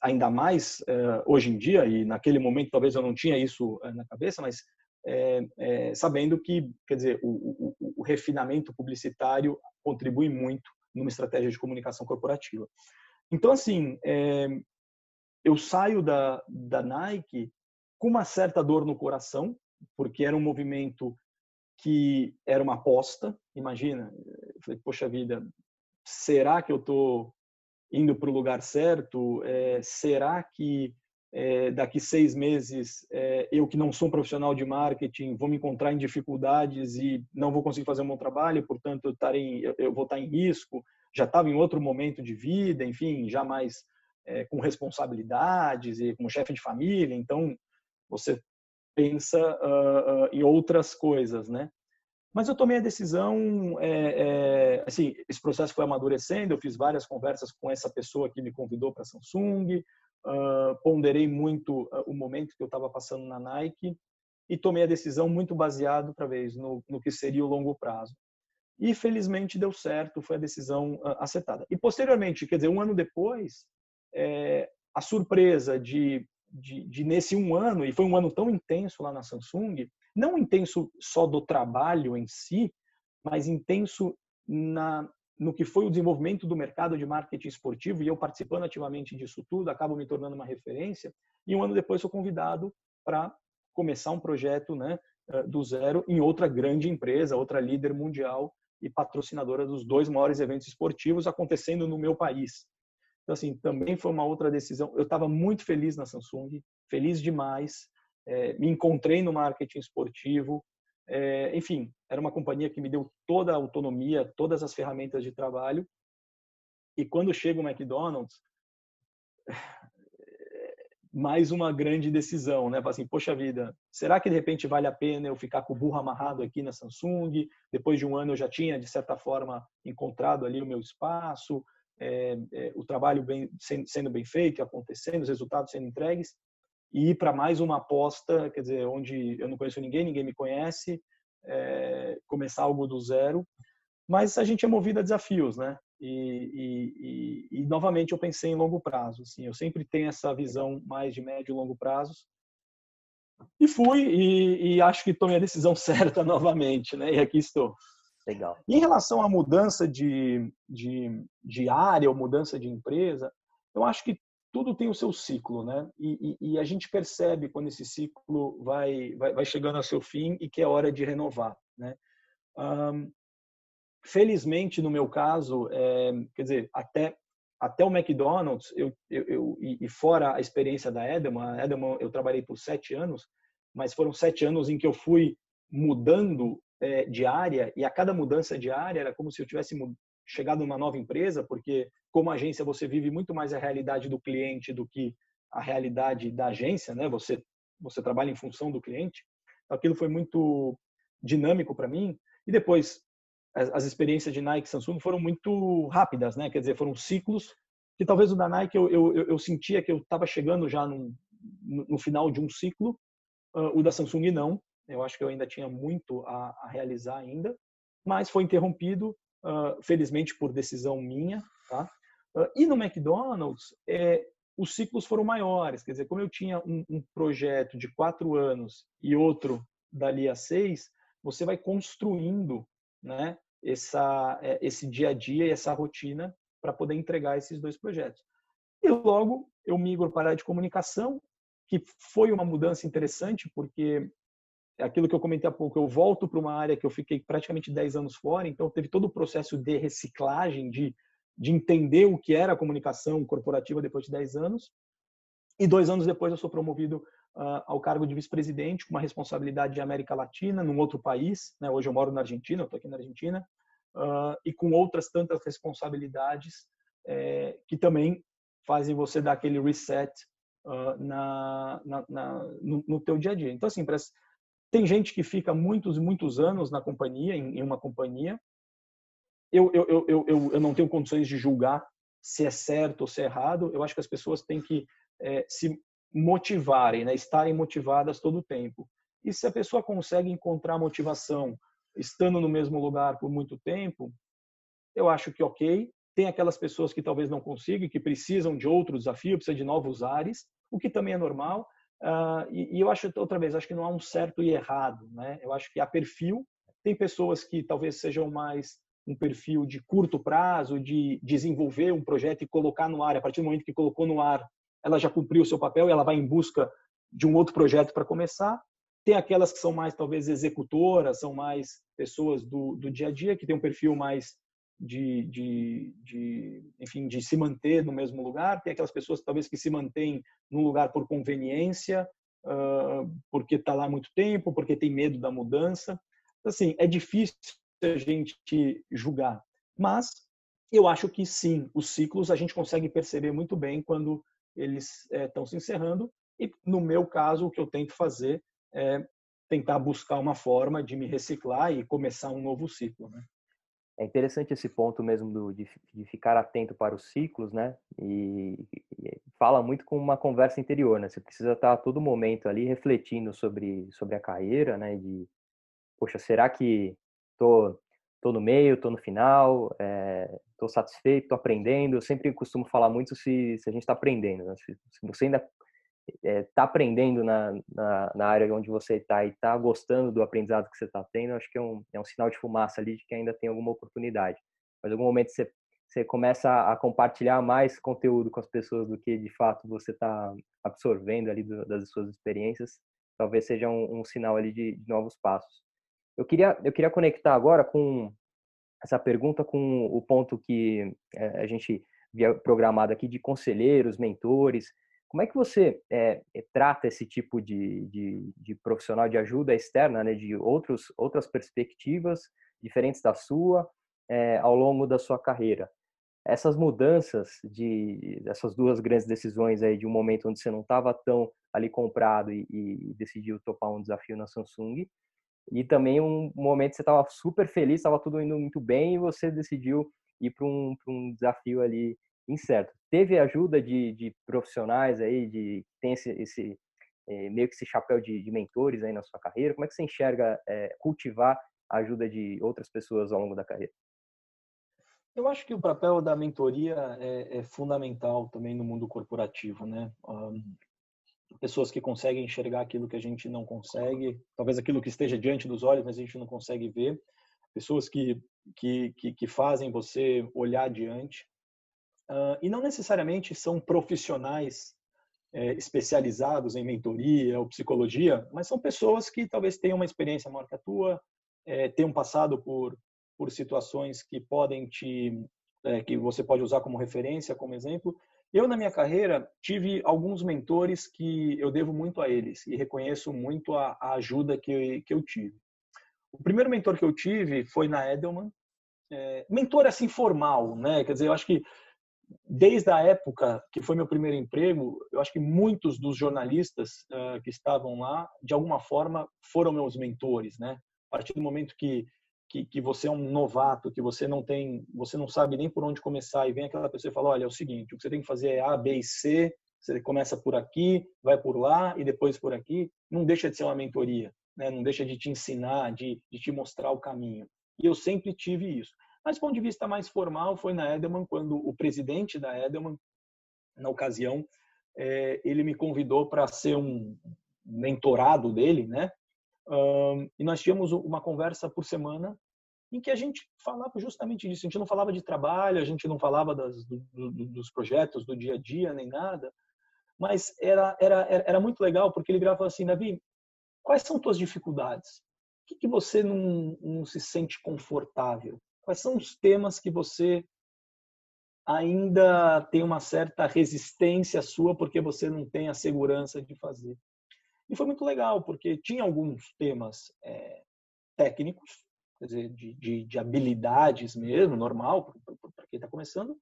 ainda mais uh, hoje em dia, e naquele momento talvez eu não tinha isso uh, na cabeça, mas é, é, sabendo que, quer dizer, o, o, o, refinamento publicitário contribui muito numa estratégia de comunicação corporativa. Então, assim, é, eu saio da, da Nike com uma certa dor no coração, porque era um movimento que era uma aposta. Imagina, eu falei, poxa vida, será que eu estou indo para o lugar certo? É, será que é, daqui seis meses é, eu que não sou um profissional de marketing vou me encontrar em dificuldades e não vou conseguir fazer um bom trabalho, portanto eu, estarei, eu vou estar em risco? Já estava em outro momento de vida, enfim, já mais é, com responsabilidades e como chefe de família, então você pensa uh, uh, em outras coisas, né? Mas eu tomei a decisão, assim, esse processo foi amadurecendo, eu fiz várias conversas com essa pessoa que me convidou para a Samsung, uh, ponderei muito o momento que eu estava passando na Nike e tomei a decisão muito baseado, outra vez, no, no que seria o longo prazo. E felizmente deu certo, foi a decisão acertada. E posteriormente, quer dizer, um ano depois, é, a surpresa de de, de, nesse um ano, e foi um ano tão intenso lá na Samsung, não intenso só do trabalho em si, mas intenso na, no que foi o desenvolvimento do mercado de marketing esportivo, e eu participando ativamente disso tudo, acabo me tornando uma referência, e um ano depois sou convidado para começar um projeto né, eh, do zero em outra grande empresa, outra líder mundial e patrocinadora dos dois maiores eventos esportivos acontecendo no meu país. Então, assim, também foi uma outra decisão. Eu estava muito feliz na Samsung, feliz demais. É, me encontrei no marketing esportivo. É, enfim, era uma companhia que me deu toda a autonomia, todas as ferramentas de trabalho. E quando chega o McDonald's, mais uma grande decisão, né? Assim, poxa vida, será que de repente vale a pena eu ficar com o burro amarrado aqui na Samsung? Depois de um ano eu já tinha, de certa forma, encontrado ali o meu espaço é, é, o trabalho bem, sendo bem feito, acontecendo, os resultados sendo entregues, e ir para mais uma aposta, quer dizer, onde eu não conheço ninguém, ninguém me conhece, é, começar algo do zero, mas a gente é movido a desafios, né? E, e, e, e, novamente eu pensei em longo prazo, assim, eu sempre tenho essa visão mais de médio e longo prazos, e fui e, acho que tomei a decisão certa novamente, né? E aqui estou. Legal. Em relação à mudança de, de, de área ou mudança de empresa, eu acho que tudo tem o seu ciclo, né? E, e, e a gente percebe quando esse ciclo vai, vai, vai, chegando ao seu fim e que é hora de renovar, né? Um, felizmente, no meu caso, é, quer dizer, até até o McDonald's, eu, eu, eu e, fora a experiência da Edelman, a Edelman eu trabalhei por sete anos, mas foram sete anos em que eu fui mudando é, de área e a cada mudança de área era como se eu tivesse chegado numa nova empresa, porque como agência você vive muito mais a realidade do cliente do que a realidade da agência, né? Você você trabalha em função do cliente. Então, aquilo foi muito dinâmico para mim. E depois as, as, experiências de Nike e Samsung foram muito rápidas, né? Quer dizer, foram ciclos que talvez o da Nike eu, eu, eu sentia que eu estava chegando já no, no, final de um ciclo, uh, o da Samsung não. Eu acho que eu ainda tinha muito a, a realizar ainda, mas foi interrompido, uh, felizmente por decisão minha, tá? Uh, e no McDonald's, é, os ciclos foram maiores, quer dizer, como eu tinha um, um projeto de quatro anos e outro dali a seis, você vai construindo, né, essa, é, esse dia a dia e essa rotina para poder entregar esses dois projetos. E logo eu migro para a área de comunicação, que foi uma mudança interessante, porque aquilo que eu comentei há pouco, eu volto para uma área que eu fiquei praticamente 10 anos fora, então teve todo o processo de reciclagem, de, de entender o que era a comunicação corporativa depois de 10 anos. E dois anos depois eu sou promovido uh, ao cargo de vice-presidente, com uma responsabilidade de América Latina, num outro país. Né? Hoje eu moro na Argentina, eu estou aqui na Argentina. uh, e com outras tantas responsabilidades é, que também fazem você dar aquele reset uh, na, na, na, no, no teu dia a dia. Então, assim, parece, tem gente que fica muitos, muitos anos na companhia, em, uma companhia. Eu, eu, eu, eu, eu não tenho condições de julgar se é certo ou se é errado. Eu acho que as pessoas têm que é, se motivarem, né? estarem motivadas todo o tempo. E se a pessoa consegue encontrar motivação estando no mesmo lugar por muito tempo, eu acho que ok. Tem aquelas pessoas que talvez não consigam, que precisam de outro desafio, precisa de novos ares, o que também é normal. Uh, e, e, eu acho, outra vez, acho que não há um certo e errado. Né? Eu acho que há perfil. Tem pessoas que talvez sejam mais um perfil de curto prazo, de desenvolver um projeto e colocar no ar. A partir do momento que colocou no ar, ela já cumpriu o seu papel e ela vai em busca de um outro projeto para começar. Tem aquelas que são mais, talvez, executoras, são mais pessoas do, do dia a dia, que tem um perfil mais de, de, de, enfim, de se manter no mesmo lugar. Tem aquelas pessoas, talvez, que se mantêm num lugar por conveniência, uh, porque está lá muito tempo, porque tem medo da mudança. Assim, é difícil a gente julgar. Mas eu acho que sim, os ciclos a gente consegue perceber muito bem quando eles estão é, se encerrando. E no meu caso, o que eu tento fazer é tentar buscar uma forma de me reciclar e começar um novo ciclo, né? É interessante esse ponto mesmo do, de, de, ficar atento para os ciclos, né? E, e, fala muito com uma conversa interior, né? Você precisa estar a todo momento ali refletindo sobre, sobre a carreira, né? De, poxa, será que tô, tô no meio, tô no final, é, tô satisfeito, tô aprendendo? Eu sempre costumo falar muito se, se a gente está aprendendo, né? se, se você ainda é, tá aprendendo na, na, na, área onde você está e está gostando do aprendizado que você está tendo, acho que é um, é um sinal de fumaça ali de que ainda tem alguma oportunidade. Mas em algum momento você, você começa a compartilhar mais conteúdo com as pessoas do que de fato você está absorvendo ali do, das suas experiências, talvez seja um, um sinal ali de, de, novos passos. Eu queria, eu queria conectar agora com essa pergunta com o ponto que é, a gente via programado aqui de conselheiros, mentores, como é que você é, trata esse tipo de, de, de, profissional de ajuda externa, né, de outros, outras perspectivas diferentes da sua é, ao longo da sua carreira? Essas mudanças de essas duas grandes decisões aí de um momento onde você não estava tão ali comprado e, e, decidiu topar um desafio na Samsung e também um momento que você estava super feliz, estava tudo indo muito bem e você decidiu ir para um, um desafio ali incerto. Teve ajuda de, de profissionais aí, de tem esse, esse é, meio que esse chapéu de, de, mentores aí na sua carreira? Como é que você enxerga é, cultivar a ajuda de outras pessoas ao longo da carreira? Eu acho que o papel da mentoria é, é fundamental também no mundo corporativo, né? Um, pessoas que conseguem enxergar aquilo que a gente não consegue, talvez aquilo que esteja diante dos olhos, mas a gente não consegue ver. Pessoas que, que, que, que fazem você olhar adiante. Uh, e não necessariamente são profissionais é, especializados em mentoria ou psicologia, mas são pessoas que talvez tenham uma experiência maior que a tua, é, tenham passado por, por situações que podem te é, que você pode usar como referência, como exemplo. Eu na minha carreira tive alguns mentores que eu devo muito a eles e reconheço muito a, a ajuda que, que eu tive. O primeiro mentor que eu tive foi na Edelman, é, mentor assim formal, né? Quer dizer, eu acho que desde a época que foi meu primeiro emprego, eu acho que muitos dos jornalistas uh, que estavam lá, de alguma forma, foram meus mentores, né? A partir do momento que, que, que você é um novato, que você não tem, você não sabe nem por onde começar e vem aquela pessoa e fala, olha, é o seguinte, o que você tem que fazer é A, B e C, você começa por aqui, vai por lá e depois por aqui, não deixa de ser uma mentoria, né? Não deixa de te ensinar, de, de te mostrar o caminho. E eu sempre tive isso. Mas, do ponto de vista mais formal, foi na Edelman, quando o presidente da Edelman, na ocasião, é, ele me convidou para ser um mentorado dele, né? Um, e nós tínhamos uma conversa por semana em que a gente falava justamente disso. A gente não falava de trabalho, a gente não falava das, do, do, dos projetos do dia a dia, nem nada. Mas era, era, era muito legal, porque ele gravava assim, Davi, quais são tuas dificuldades? O que, que você não, não se sente confortável? Quais são os temas que você ainda tem uma certa resistência sua porque você não tem a segurança de fazer? E foi muito legal, porque tinha alguns temas é, técnicos, quer dizer, de, de, de habilidades mesmo, normal para quem está começando,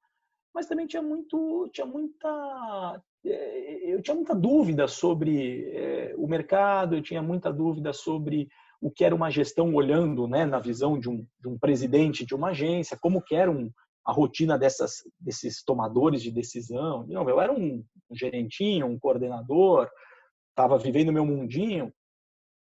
mas também tinha muito, tinha muita, é, eu tinha muita dúvida sobre é, o mercado, eu tinha muita dúvida sobre o que era uma gestão olhando, né, na visão de um, de um presidente de uma agência, como que era um, a rotina dessas, desses tomadores de decisão. Não, eu era um, um gerentinho, um coordenador, estava vivendo meu mundinho,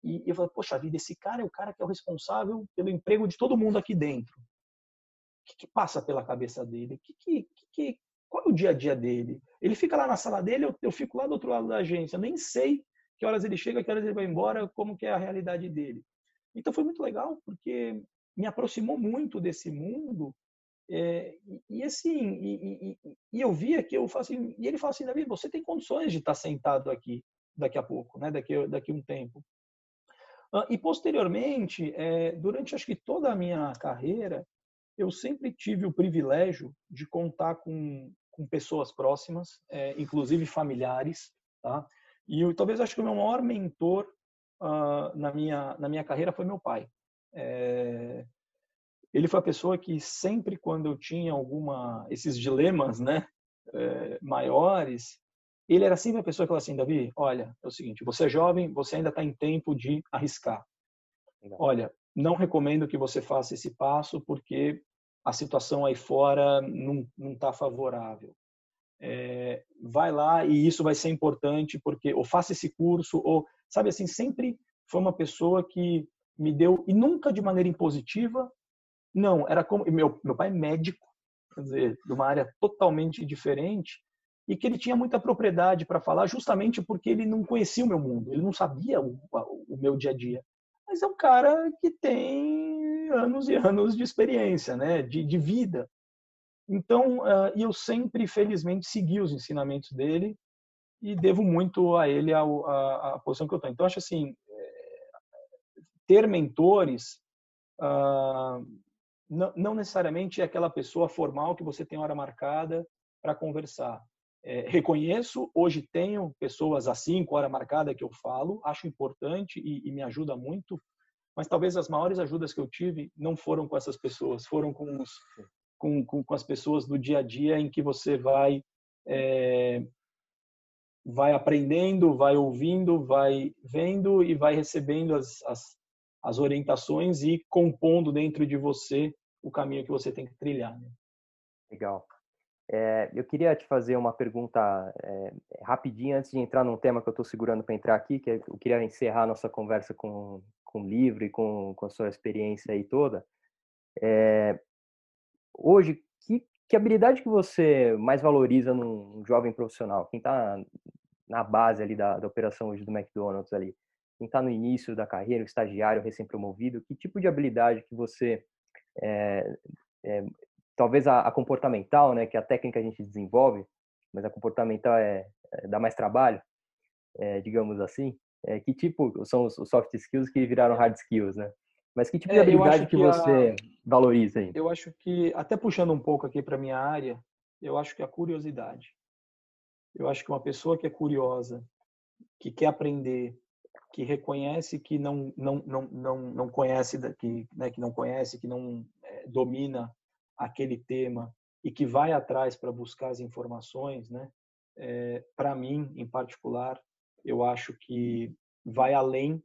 e eu falei, poxa vida, esse cara é o cara que é o responsável pelo emprego de todo mundo aqui dentro. O que, que passa pela cabeça dele? Que, que, que, qual é o dia a dia dele? Ele fica lá na sala dele, eu, eu fico lá do outro lado da agência. Eu nem sei que horas ele chega, que horas ele vai embora, como que é a realidade dele. Então foi muito legal, porque me aproximou muito desse mundo. É, e, assim, e, e, e, eu via que eu assim, e ele fala assim, Davi, você tem condições de estar sentado aqui daqui a pouco, né? Daqui daqui um tempo. E posteriormente, é, durante acho que toda a minha carreira, eu sempre tive o privilégio de contar com, com pessoas próximas, é, inclusive familiares, tá? E eu, talvez acho que o meu maior mentor uh, na minha na minha carreira foi meu pai. É, ele foi a pessoa que sempre quando eu tinha alguma esses dilemas, né, é, maiores, ele era sempre a pessoa que falava assim, Davi, olha, é o seguinte, você é jovem, você ainda está em tempo de arriscar. Olha, não recomendo que você faça esse passo porque a situação aí fora não está favorável. É, vai lá e isso vai ser importante porque ou faça esse curso ou sabe assim sempre foi uma pessoa que me deu e nunca de maneira impositiva não era como meu meu pai é médico quer dizer de uma área totalmente diferente e que ele tinha muita propriedade para falar, justamente porque ele não conhecia o meu mundo, ele não sabia o, o meu dia a dia. Mas é um cara que tem anos e anos de experiência, né, de, de vida. Então, uh, eu sempre, felizmente, segui os ensinamentos dele e devo muito a ele a, a, a posição que eu estou. Então, acho assim, é, ter mentores uh, não, não necessariamente é aquela pessoa formal que você tem hora marcada para conversar é, reconheço, hoje tenho pessoas assim, com hora marcada que eu falo, acho importante e, e, me ajuda muito, mas talvez as maiores ajudas que eu tive não foram com essas pessoas, foram com, os, com, com, com as pessoas do dia a dia em que você vai é, vai aprendendo, vai ouvindo, vai vendo e vai recebendo as, as, as orientações e compondo dentro de você o caminho que você tem que trilhar. Né? Legal. É, eu queria te fazer uma pergunta é, rapidinha antes de entrar num tema que eu estou segurando para entrar aqui, que é, eu queria encerrar nossa conversa com, com o livro e com, com a sua experiência aí toda. É, hoje, que, que habilidade que você mais valoriza num jovem profissional? Quem está na base ali da, da operação hoje do McDonald's ali? Quem está no início da carreira, o estagiário recém-promovido, que tipo de habilidade que você é, é, talvez a, a, comportamental, né, que a técnica a gente desenvolve, mas a comportamental é, é dá mais trabalho, é, digamos assim. É, que tipo são os, os, soft skills que viraram hard skills, né? Mas que tipo de é, habilidade que, que, você a, valoriza aí? Eu acho que até puxando um pouco aqui para minha área, eu acho que a curiosidade. Eu acho que uma pessoa que é curiosa, que quer aprender, que reconhece que não não não não, não conhece que né, que não conhece, que não é, domina aquele tema e que vai atrás para buscar as informações, né? É, para mim, em particular, eu acho que vai além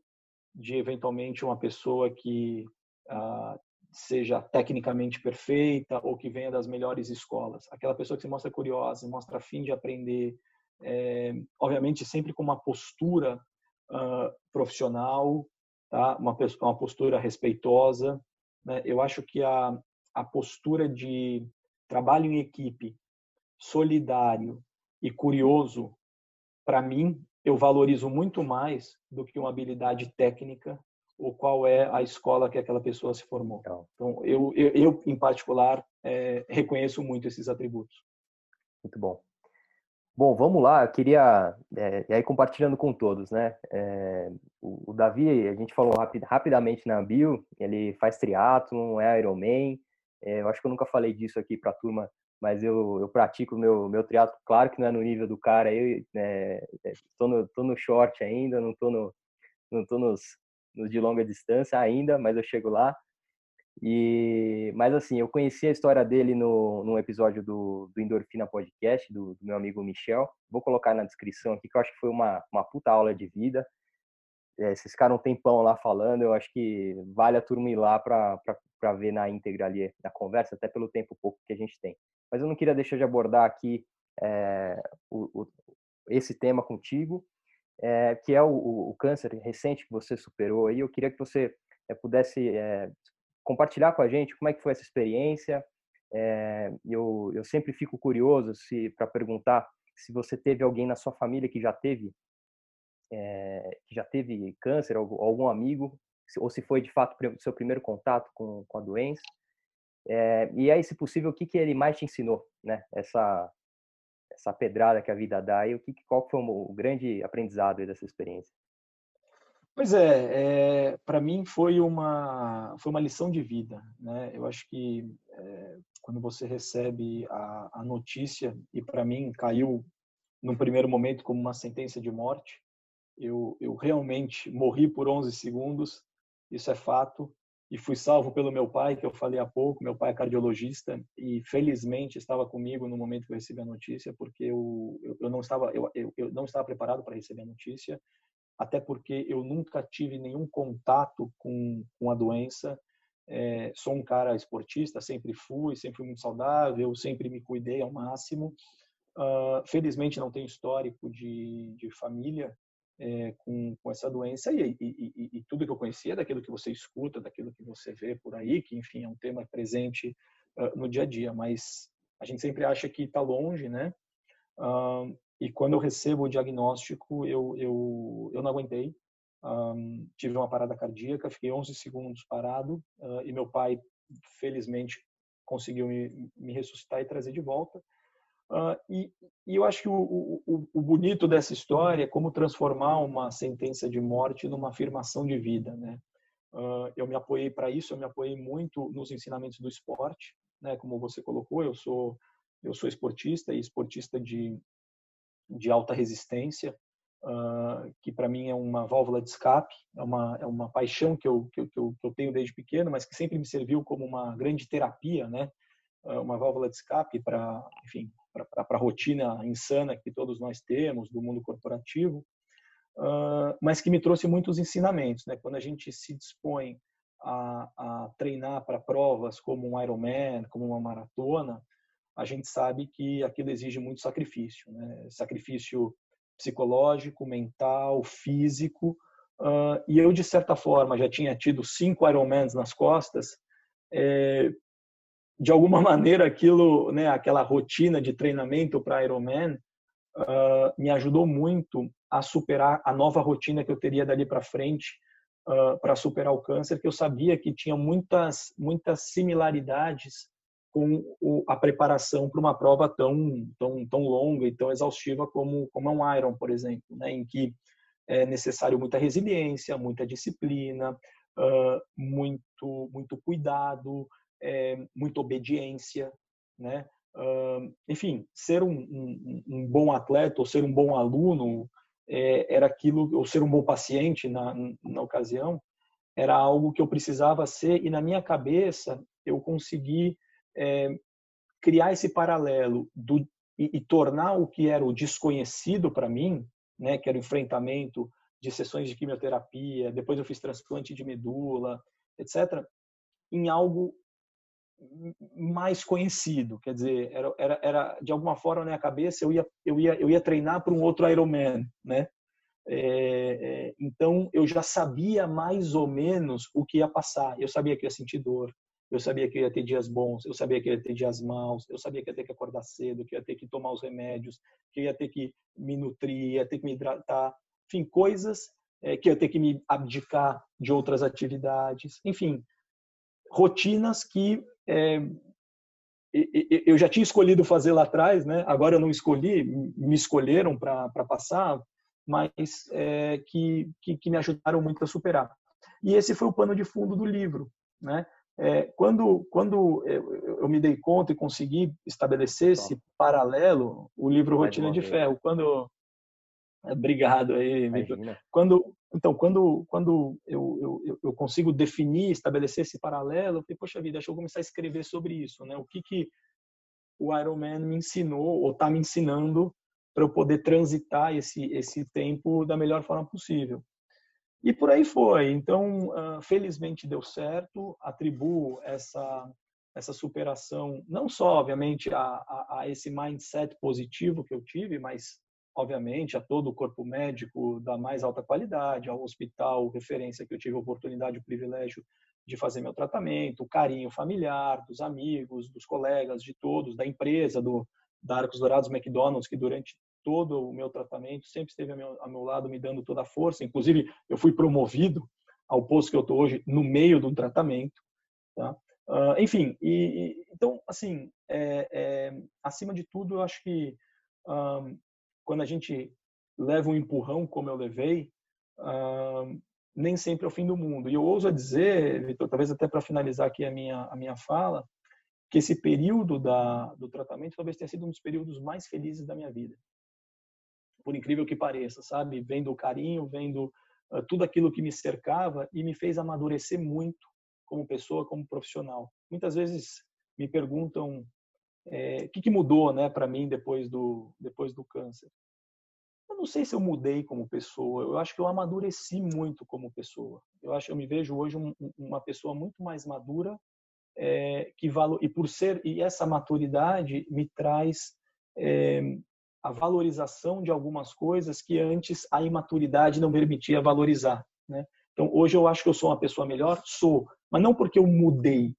de eventualmente uma pessoa que ah, seja tecnicamente perfeita ou que venha das melhores escolas. Aquela pessoa que se mostra curiosa, mostra fim de aprender, é, obviamente sempre com uma postura ah, profissional, tá? Uma, uma postura respeitosa. Né? Eu acho que a, a postura de trabalho em equipe, solidário e curioso, para mim, eu valorizo muito mais do que uma habilidade técnica ou qual é a escola que aquela pessoa se formou. Então, eu, eu, eu em particular, é, reconheço muito esses atributos. Muito bom. Bom, vamos lá. Eu queria, é, e aí compartilhando com todos, né? É, o, o, Davi, a gente falou rapid, rapidamente na bio, ele faz triatlon, é Ironman, é, eu acho que eu nunca falei disso aqui para a turma, mas eu, eu pratico meu meu triatlo, claro que não é no nível do cara, eu estou né, no, tô no short ainda, não estou no, não tô nos, nos de longa distância ainda, mas eu chego lá. E, mas assim, eu conheci a história dele no, num episódio do, do Endorfina Podcast, do, do, meu amigo Michel. Vou colocar na descrição aqui, que eu acho que foi uma, uma puta aula de vida. É, vocês ficaram um tempão lá falando, eu acho que vale a turma ir lá para ver na íntegra ali a conversa, até pelo tempo pouco que a gente tem. Mas eu não queria deixar de abordar aqui é, o, o, esse tema contigo, é, que é o, o, câncer recente que você superou aí. Eu queria que você pudesse compartilhar com a gente como é que foi essa experiência. eu, eu sempre fico curioso se para perguntar se você teve alguém na sua família que já teve é, que já teve câncer, ou algum amigo, ou se foi de fato seu primeiro contato com, com a doença. É, e aí, se possível, o que, que ele mais te ensinou, né? Essa, essa pedrada que a vida dá e o que, qual foi o grande aprendizado dessa experiência? Pois é, é para mim foi uma foi uma lição de vida, né? Eu acho que é, quando você recebe a, a notícia e para mim caiu num primeiro momento como uma sentença de morte, eu, eu realmente morri por 11 segundos, isso é fato, e fui salvo pelo meu pai, que eu falei há pouco. Meu pai é cardiologista e felizmente estava comigo no momento que eu recebi a notícia, porque eu, eu, eu não estava eu, eu, não estava preparado para receber a notícia, até porque eu nunca tive nenhum contato com, com a doença. É, sou um cara esportista, sempre fui, sempre fui muito saudável, sempre me cuidei ao máximo. Uh, felizmente não tenho histórico de, de família é, com, com, essa doença e, e, e, tudo que eu conhecia daquilo que você escuta, daquilo que você vê por aí, que enfim é um tema presente uh, no dia a dia, mas a gente sempre acha que está longe, né? Uh, e quando eu recebo o diagnóstico, eu, eu, eu não aguentei. Um, tive uma parada cardíaca, fiquei 11 segundos parado uh, e meu pai, felizmente, conseguiu me, me ressuscitar e trazer de volta. Uh, e, e, eu acho que o, o, o, bonito dessa história é como transformar uma sentença de morte numa afirmação de vida, né? Uh, eu me apoiei para isso, eu me apoiei muito nos ensinamentos do esporte, né? Como você colocou, eu sou eu sou esportista e esportista de de alta resistência, uh, que para mim é uma válvula de escape, é uma é uma paixão que eu, que eu que eu tenho desde pequeno, mas que sempre me serviu como uma grande terapia, né? uma válvula de escape para, enfim, a rotina insana que todos nós temos do mundo corporativo, uh, mas que me trouxe muitos ensinamentos. Né? Quando a gente se dispõe a, a treinar para provas como um Ironman, como uma maratona, a gente sabe que aquilo exige muito sacrifício, né? sacrifício psicológico, mental, físico. Uh, e eu, de certa forma, já tinha tido cinco Ironmans nas costas, é, de alguma maneira aquilo, né, aquela rotina de treinamento para Ironman uh, me ajudou muito a superar a nova rotina que eu teria dali para frente uh, para superar o câncer, que eu sabia que tinha muitas muitas similaridades com o, a preparação para uma prova tão tão tão longa e tão exaustiva como como é um Iron, por exemplo, né, em que é necessário muita resiliência, muita disciplina, uh, muito muito cuidado, é, muita obediência, né? Uh, enfim, ser um, um, um, bom atleta ou ser um bom aluno é, era aquilo, ou ser um bom paciente na, na ocasião, era algo que eu precisava ser e na minha cabeça eu consegui é, criar esse paralelo do, e, e, tornar o que era o desconhecido para mim, né, que era o enfrentamento de sessões de quimioterapia, depois eu fiz transplante de medula, etc., em algo mais conhecido, quer dizer, era, era, era de alguma forma na minha cabeça eu ia eu ia eu ia treinar para um outro Ironman, né? É, é, então eu já sabia mais ou menos o que ia passar. Eu sabia que ia sentir dor, eu sabia que ia ter dias bons, eu sabia que ia ter dias maus, eu sabia que ia ter que acordar cedo, que ia ter que tomar os remédios, que ia ter que me nutrir, ia ter que me hidratar, enfim, coisas é, que ia ter que me abdicar de outras atividades, enfim, rotinas que é, eu já tinha escolhido fazer lá atrás, né? Agora eu não escolhi, me escolheram para passar, mas é, que, que, que, me ajudaram muito a superar. E esse foi o pano de fundo do livro, né? É, quando quando eu, eu, me dei conta e consegui estabelecer esse paralelo, o livro Rotina de Ferro, quando Obrigado aí, Victor. Quando, então, quando, quando eu, eu, eu consigo definir, estabelecer esse paralelo, eu falei, poxa vida, deixa eu começar a escrever sobre isso, né? O que que o Ironman me ensinou ou está me ensinando para eu poder transitar esse esse tempo da melhor forma possível. E por aí foi. Então, ah, felizmente deu certo. Atribuo essa essa superação não só, obviamente, a, a, a esse mindset positivo que eu tive, mas obviamente, a todo o corpo médico da mais alta qualidade, ao hospital referência que eu tive a oportunidade, o privilégio de fazer meu tratamento, o carinho familiar, dos amigos, dos colegas, de todos, da empresa, do da Arcos Dourados McDonald's, que durante todo o meu tratamento sempre esteve ao meu, ao meu lado me dando toda a força. Inclusive, eu fui promovido ao posto que eu estou hoje no meio do tratamento. Tá? Uh, enfim, e, e, então, assim, é, é, acima de tudo, eu acho que um, ah, quando a gente leva um empurrão como eu levei, uh, nem sempre é o fim do mundo. E eu ouso dizer, Vitor, talvez até para finalizar aqui a minha, a minha fala, que esse período da, do tratamento talvez tenha sido um dos períodos mais felizes da minha vida. Por incrível que pareça, sabe? Vendo o carinho, vendo uh, tudo aquilo que me cercava e me fez amadurecer muito como pessoa, como profissional. Muitas vezes me perguntam é, o que, que mudou né, para mim depois do, depois do câncer. Eu não sei se eu mudei como pessoa, eu acho que eu amadureci muito como pessoa. Eu acho eu me vejo hoje um, uma pessoa muito mais madura é, que valo, e por ser e essa maturidade me traz é, a valorização de algumas coisas que antes a imaturidade não permitia valorizar, né? Então hoje eu acho que eu sou uma pessoa melhor, sou, mas não porque eu mudei,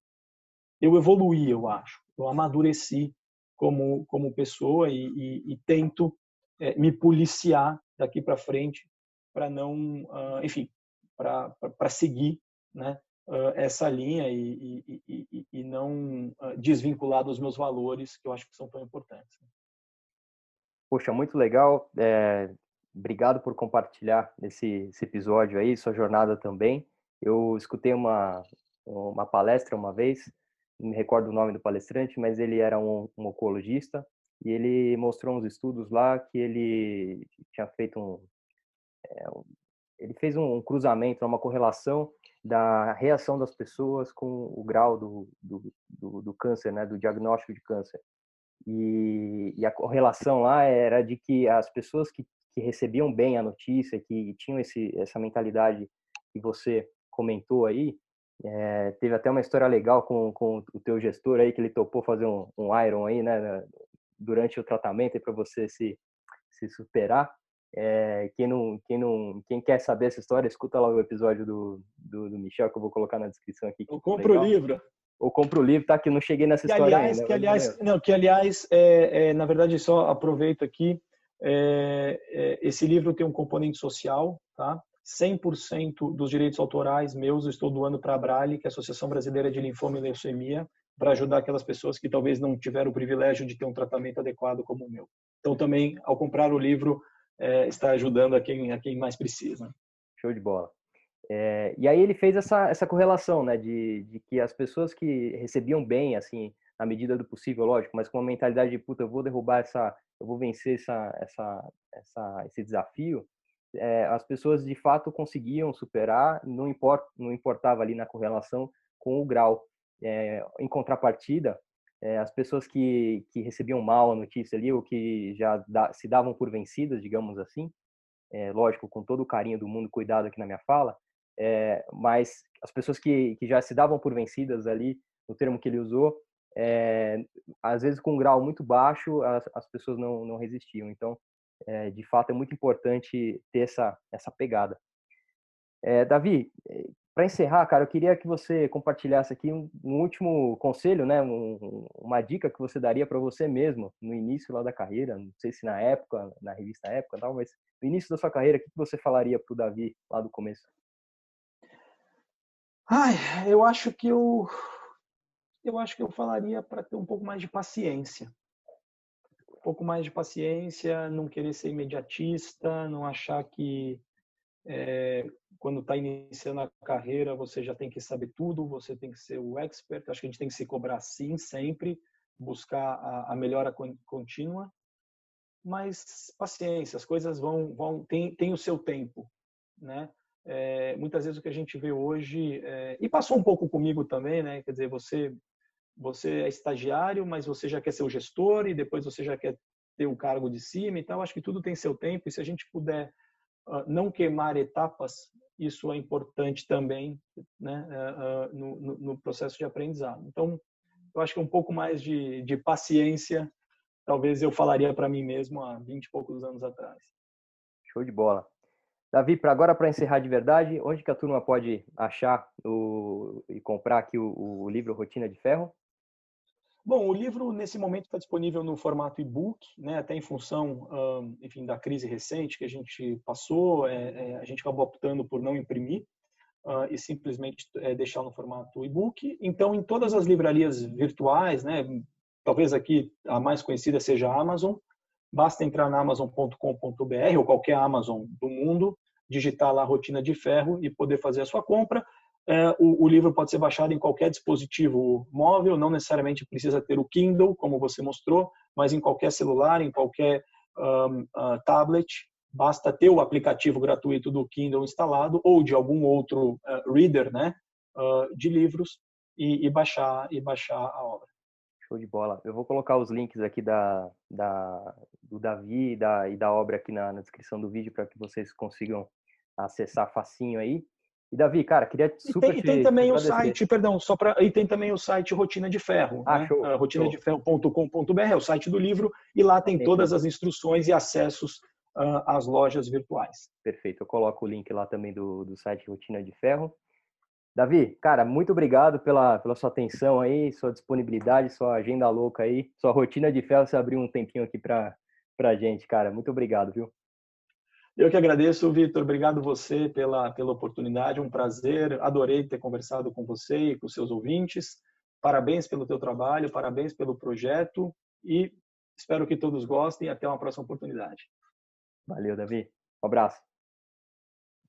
eu evoluí, eu acho eu amadureci como como pessoa e, e, e tento é, me policiar daqui para frente para não, uh, enfim, para seguir, né, uh, essa linha e, e, e não uh, desvincular dos meus valores que eu acho que são tão importantes. Poxa, muito legal. É, obrigado por compartilhar esse, esse episódio aí, sua jornada também. Eu escutei uma, uma palestra uma vez me recordo o nome do palestrante, mas ele era um, um oncologista e ele mostrou uns estudos lá que ele tinha feito um, é, ele fez um, um, cruzamento, uma correlação da reação das pessoas com o grau do, do, do, do câncer, né, do diagnóstico de câncer. E, e, a correlação lá era de que as pessoas que, que recebiam bem a notícia, que tinham esse, essa mentalidade que você comentou aí, é, teve até uma história legal com, com o teu gestor aí, que ele topou fazer um, um Iron aí, né, durante o tratamento para você se, se superar. É, quem, não, quem, não, quem quer saber essa história, escuta lá o episódio do, do, do Michel, que eu vou colocar na descrição aqui. Ou compra o livro. Ou compra o livro, tá? Que não cheguei nessa que, história aliás, ainda. Que, aliás, não, que, aliás é, é, na verdade, só aproveito aqui, é, é, esse livro tem um componente social, tá? 100% dos direitos autorais meus eu estou doando para a Brale, que é a Associação Brasileira de Linfoma e Leucemia, para ajudar aquelas pessoas que talvez não tiveram o privilégio de ter um tratamento adequado como o meu. Então, também, ao comprar o livro, é, está ajudando a quem, a quem mais precisa. Show de bola. É, e aí ele fez essa, essa correlação, né, de, de que as pessoas que recebiam bem, assim, na medida do possível, lógico, mas com uma mentalidade de, puta, eu vou derrubar essa, eu vou vencer essa, essa, essa, esse desafio, é, as pessoas de fato conseguiam superar, não, import, não importava ali na correlação com o grau. É, em contrapartida, é, as pessoas que, que recebiam mal a notícia ali, ou que já da, se davam por vencidas, digamos assim, lógico, com todo o carinho do mundo, cuidado aqui na minha fala, mas as pessoas que, que já se davam por vencidas ali, o termo que ele usou, às vezes com um grau muito baixo, as, as pessoas não, não resistiam. Então, é, de fato é muito importante ter essa, essa pegada. É, Davi, eh, para encerrar, cara, eu queria que você compartilhasse aqui um, um último conselho, né, um, uma dica que você daria para você mesmo no início lá da carreira, não sei se na época, na revista época, tal, mas no início da sua carreira, o que você falaria para o Davi lá do começo? Ai, eu acho que eu, eu acho que eu falaria para ter um pouco mais de paciência, pouco mais de paciência, não querer ser imediatista, não achar que é, quando está iniciando a carreira você já tem que saber tudo, você tem que ser o expert. Acho que a gente tem que se cobrar sim sempre, buscar a, a melhora contínua. mas paciência, as coisas vão, vão tem, tem o seu tempo, né? É, muitas vezes o que a gente vê hoje é, e passou um pouco comigo também, né? Quer dizer, você você é estagiário, mas você já quer ser o gestor e depois você já quer ter o cargo de cima e tal. Acho que tudo tem seu tempo e se a gente puder uh, não queimar etapas, isso é importante também, né? Uh, uh, no, no, processo de aprendizado. Então, eu acho que um pouco mais de, de paciência, talvez eu falaria para mim mesmo há 20 e poucos anos atrás. Show de bola. Davi, para agora para encerrar de verdade, onde que a turma pode achar o, e comprar aqui o, o livro Rotina de Ferro? Bom, o livro nesse momento está disponível no formato e-book, né? Até em função, enfim, da crise recente que a gente passou, é, é, a gente acabou optando por não imprimir uh, e simplesmente é, deixar no formato e-book. Então, em todas as livrarias virtuais, né? Talvez aqui a mais conhecida seja a Amazon. Basta entrar na Amazon.com.br ou qualquer Amazon do mundo, digitar lá a rotina de ferro e poder fazer a sua compra é, o, o, livro pode ser baixado em qualquer dispositivo móvel, não necessariamente precisa ter o Kindle, como você mostrou, mas em qualquer celular, em qualquer um, uh, tablet, basta ter o aplicativo gratuito do Kindle instalado ou de algum outro uh, reader, né, uh, de livros e, e, baixar e baixar a obra. Show de bola. Eu vou colocar os links aqui da, da do Davi e da, e da obra aqui na, na descrição do vídeo para que vocês consigam acessar facinho aí. E Davi, cara, queria super e tem, te, e tem também o site, perdão, só para e tem também o site Rotina de Ferro, ah, né? uh, rotinadeferro.com.br é o site do livro e lá tem, todas as instruções e acessos uh, às lojas virtuais. Perfeito, eu coloco o link lá também do, do site Rotina de Ferro. Davi, cara, muito obrigado pela, pela sua atenção aí, sua disponibilidade, sua agenda louca aí, sua rotina de ferro, você abriu um tempinho aqui para pra gente, cara. Muito obrigado, viu? Eu que agradeço, Vitor. Obrigado você pela, pela oportunidade. Um prazer. Adorei ter conversado com você e com seus ouvintes. Parabéns pelo teu trabalho, parabéns pelo projeto e espero que todos gostem até uma próxima oportunidade. Valeu, Davi. Um abraço.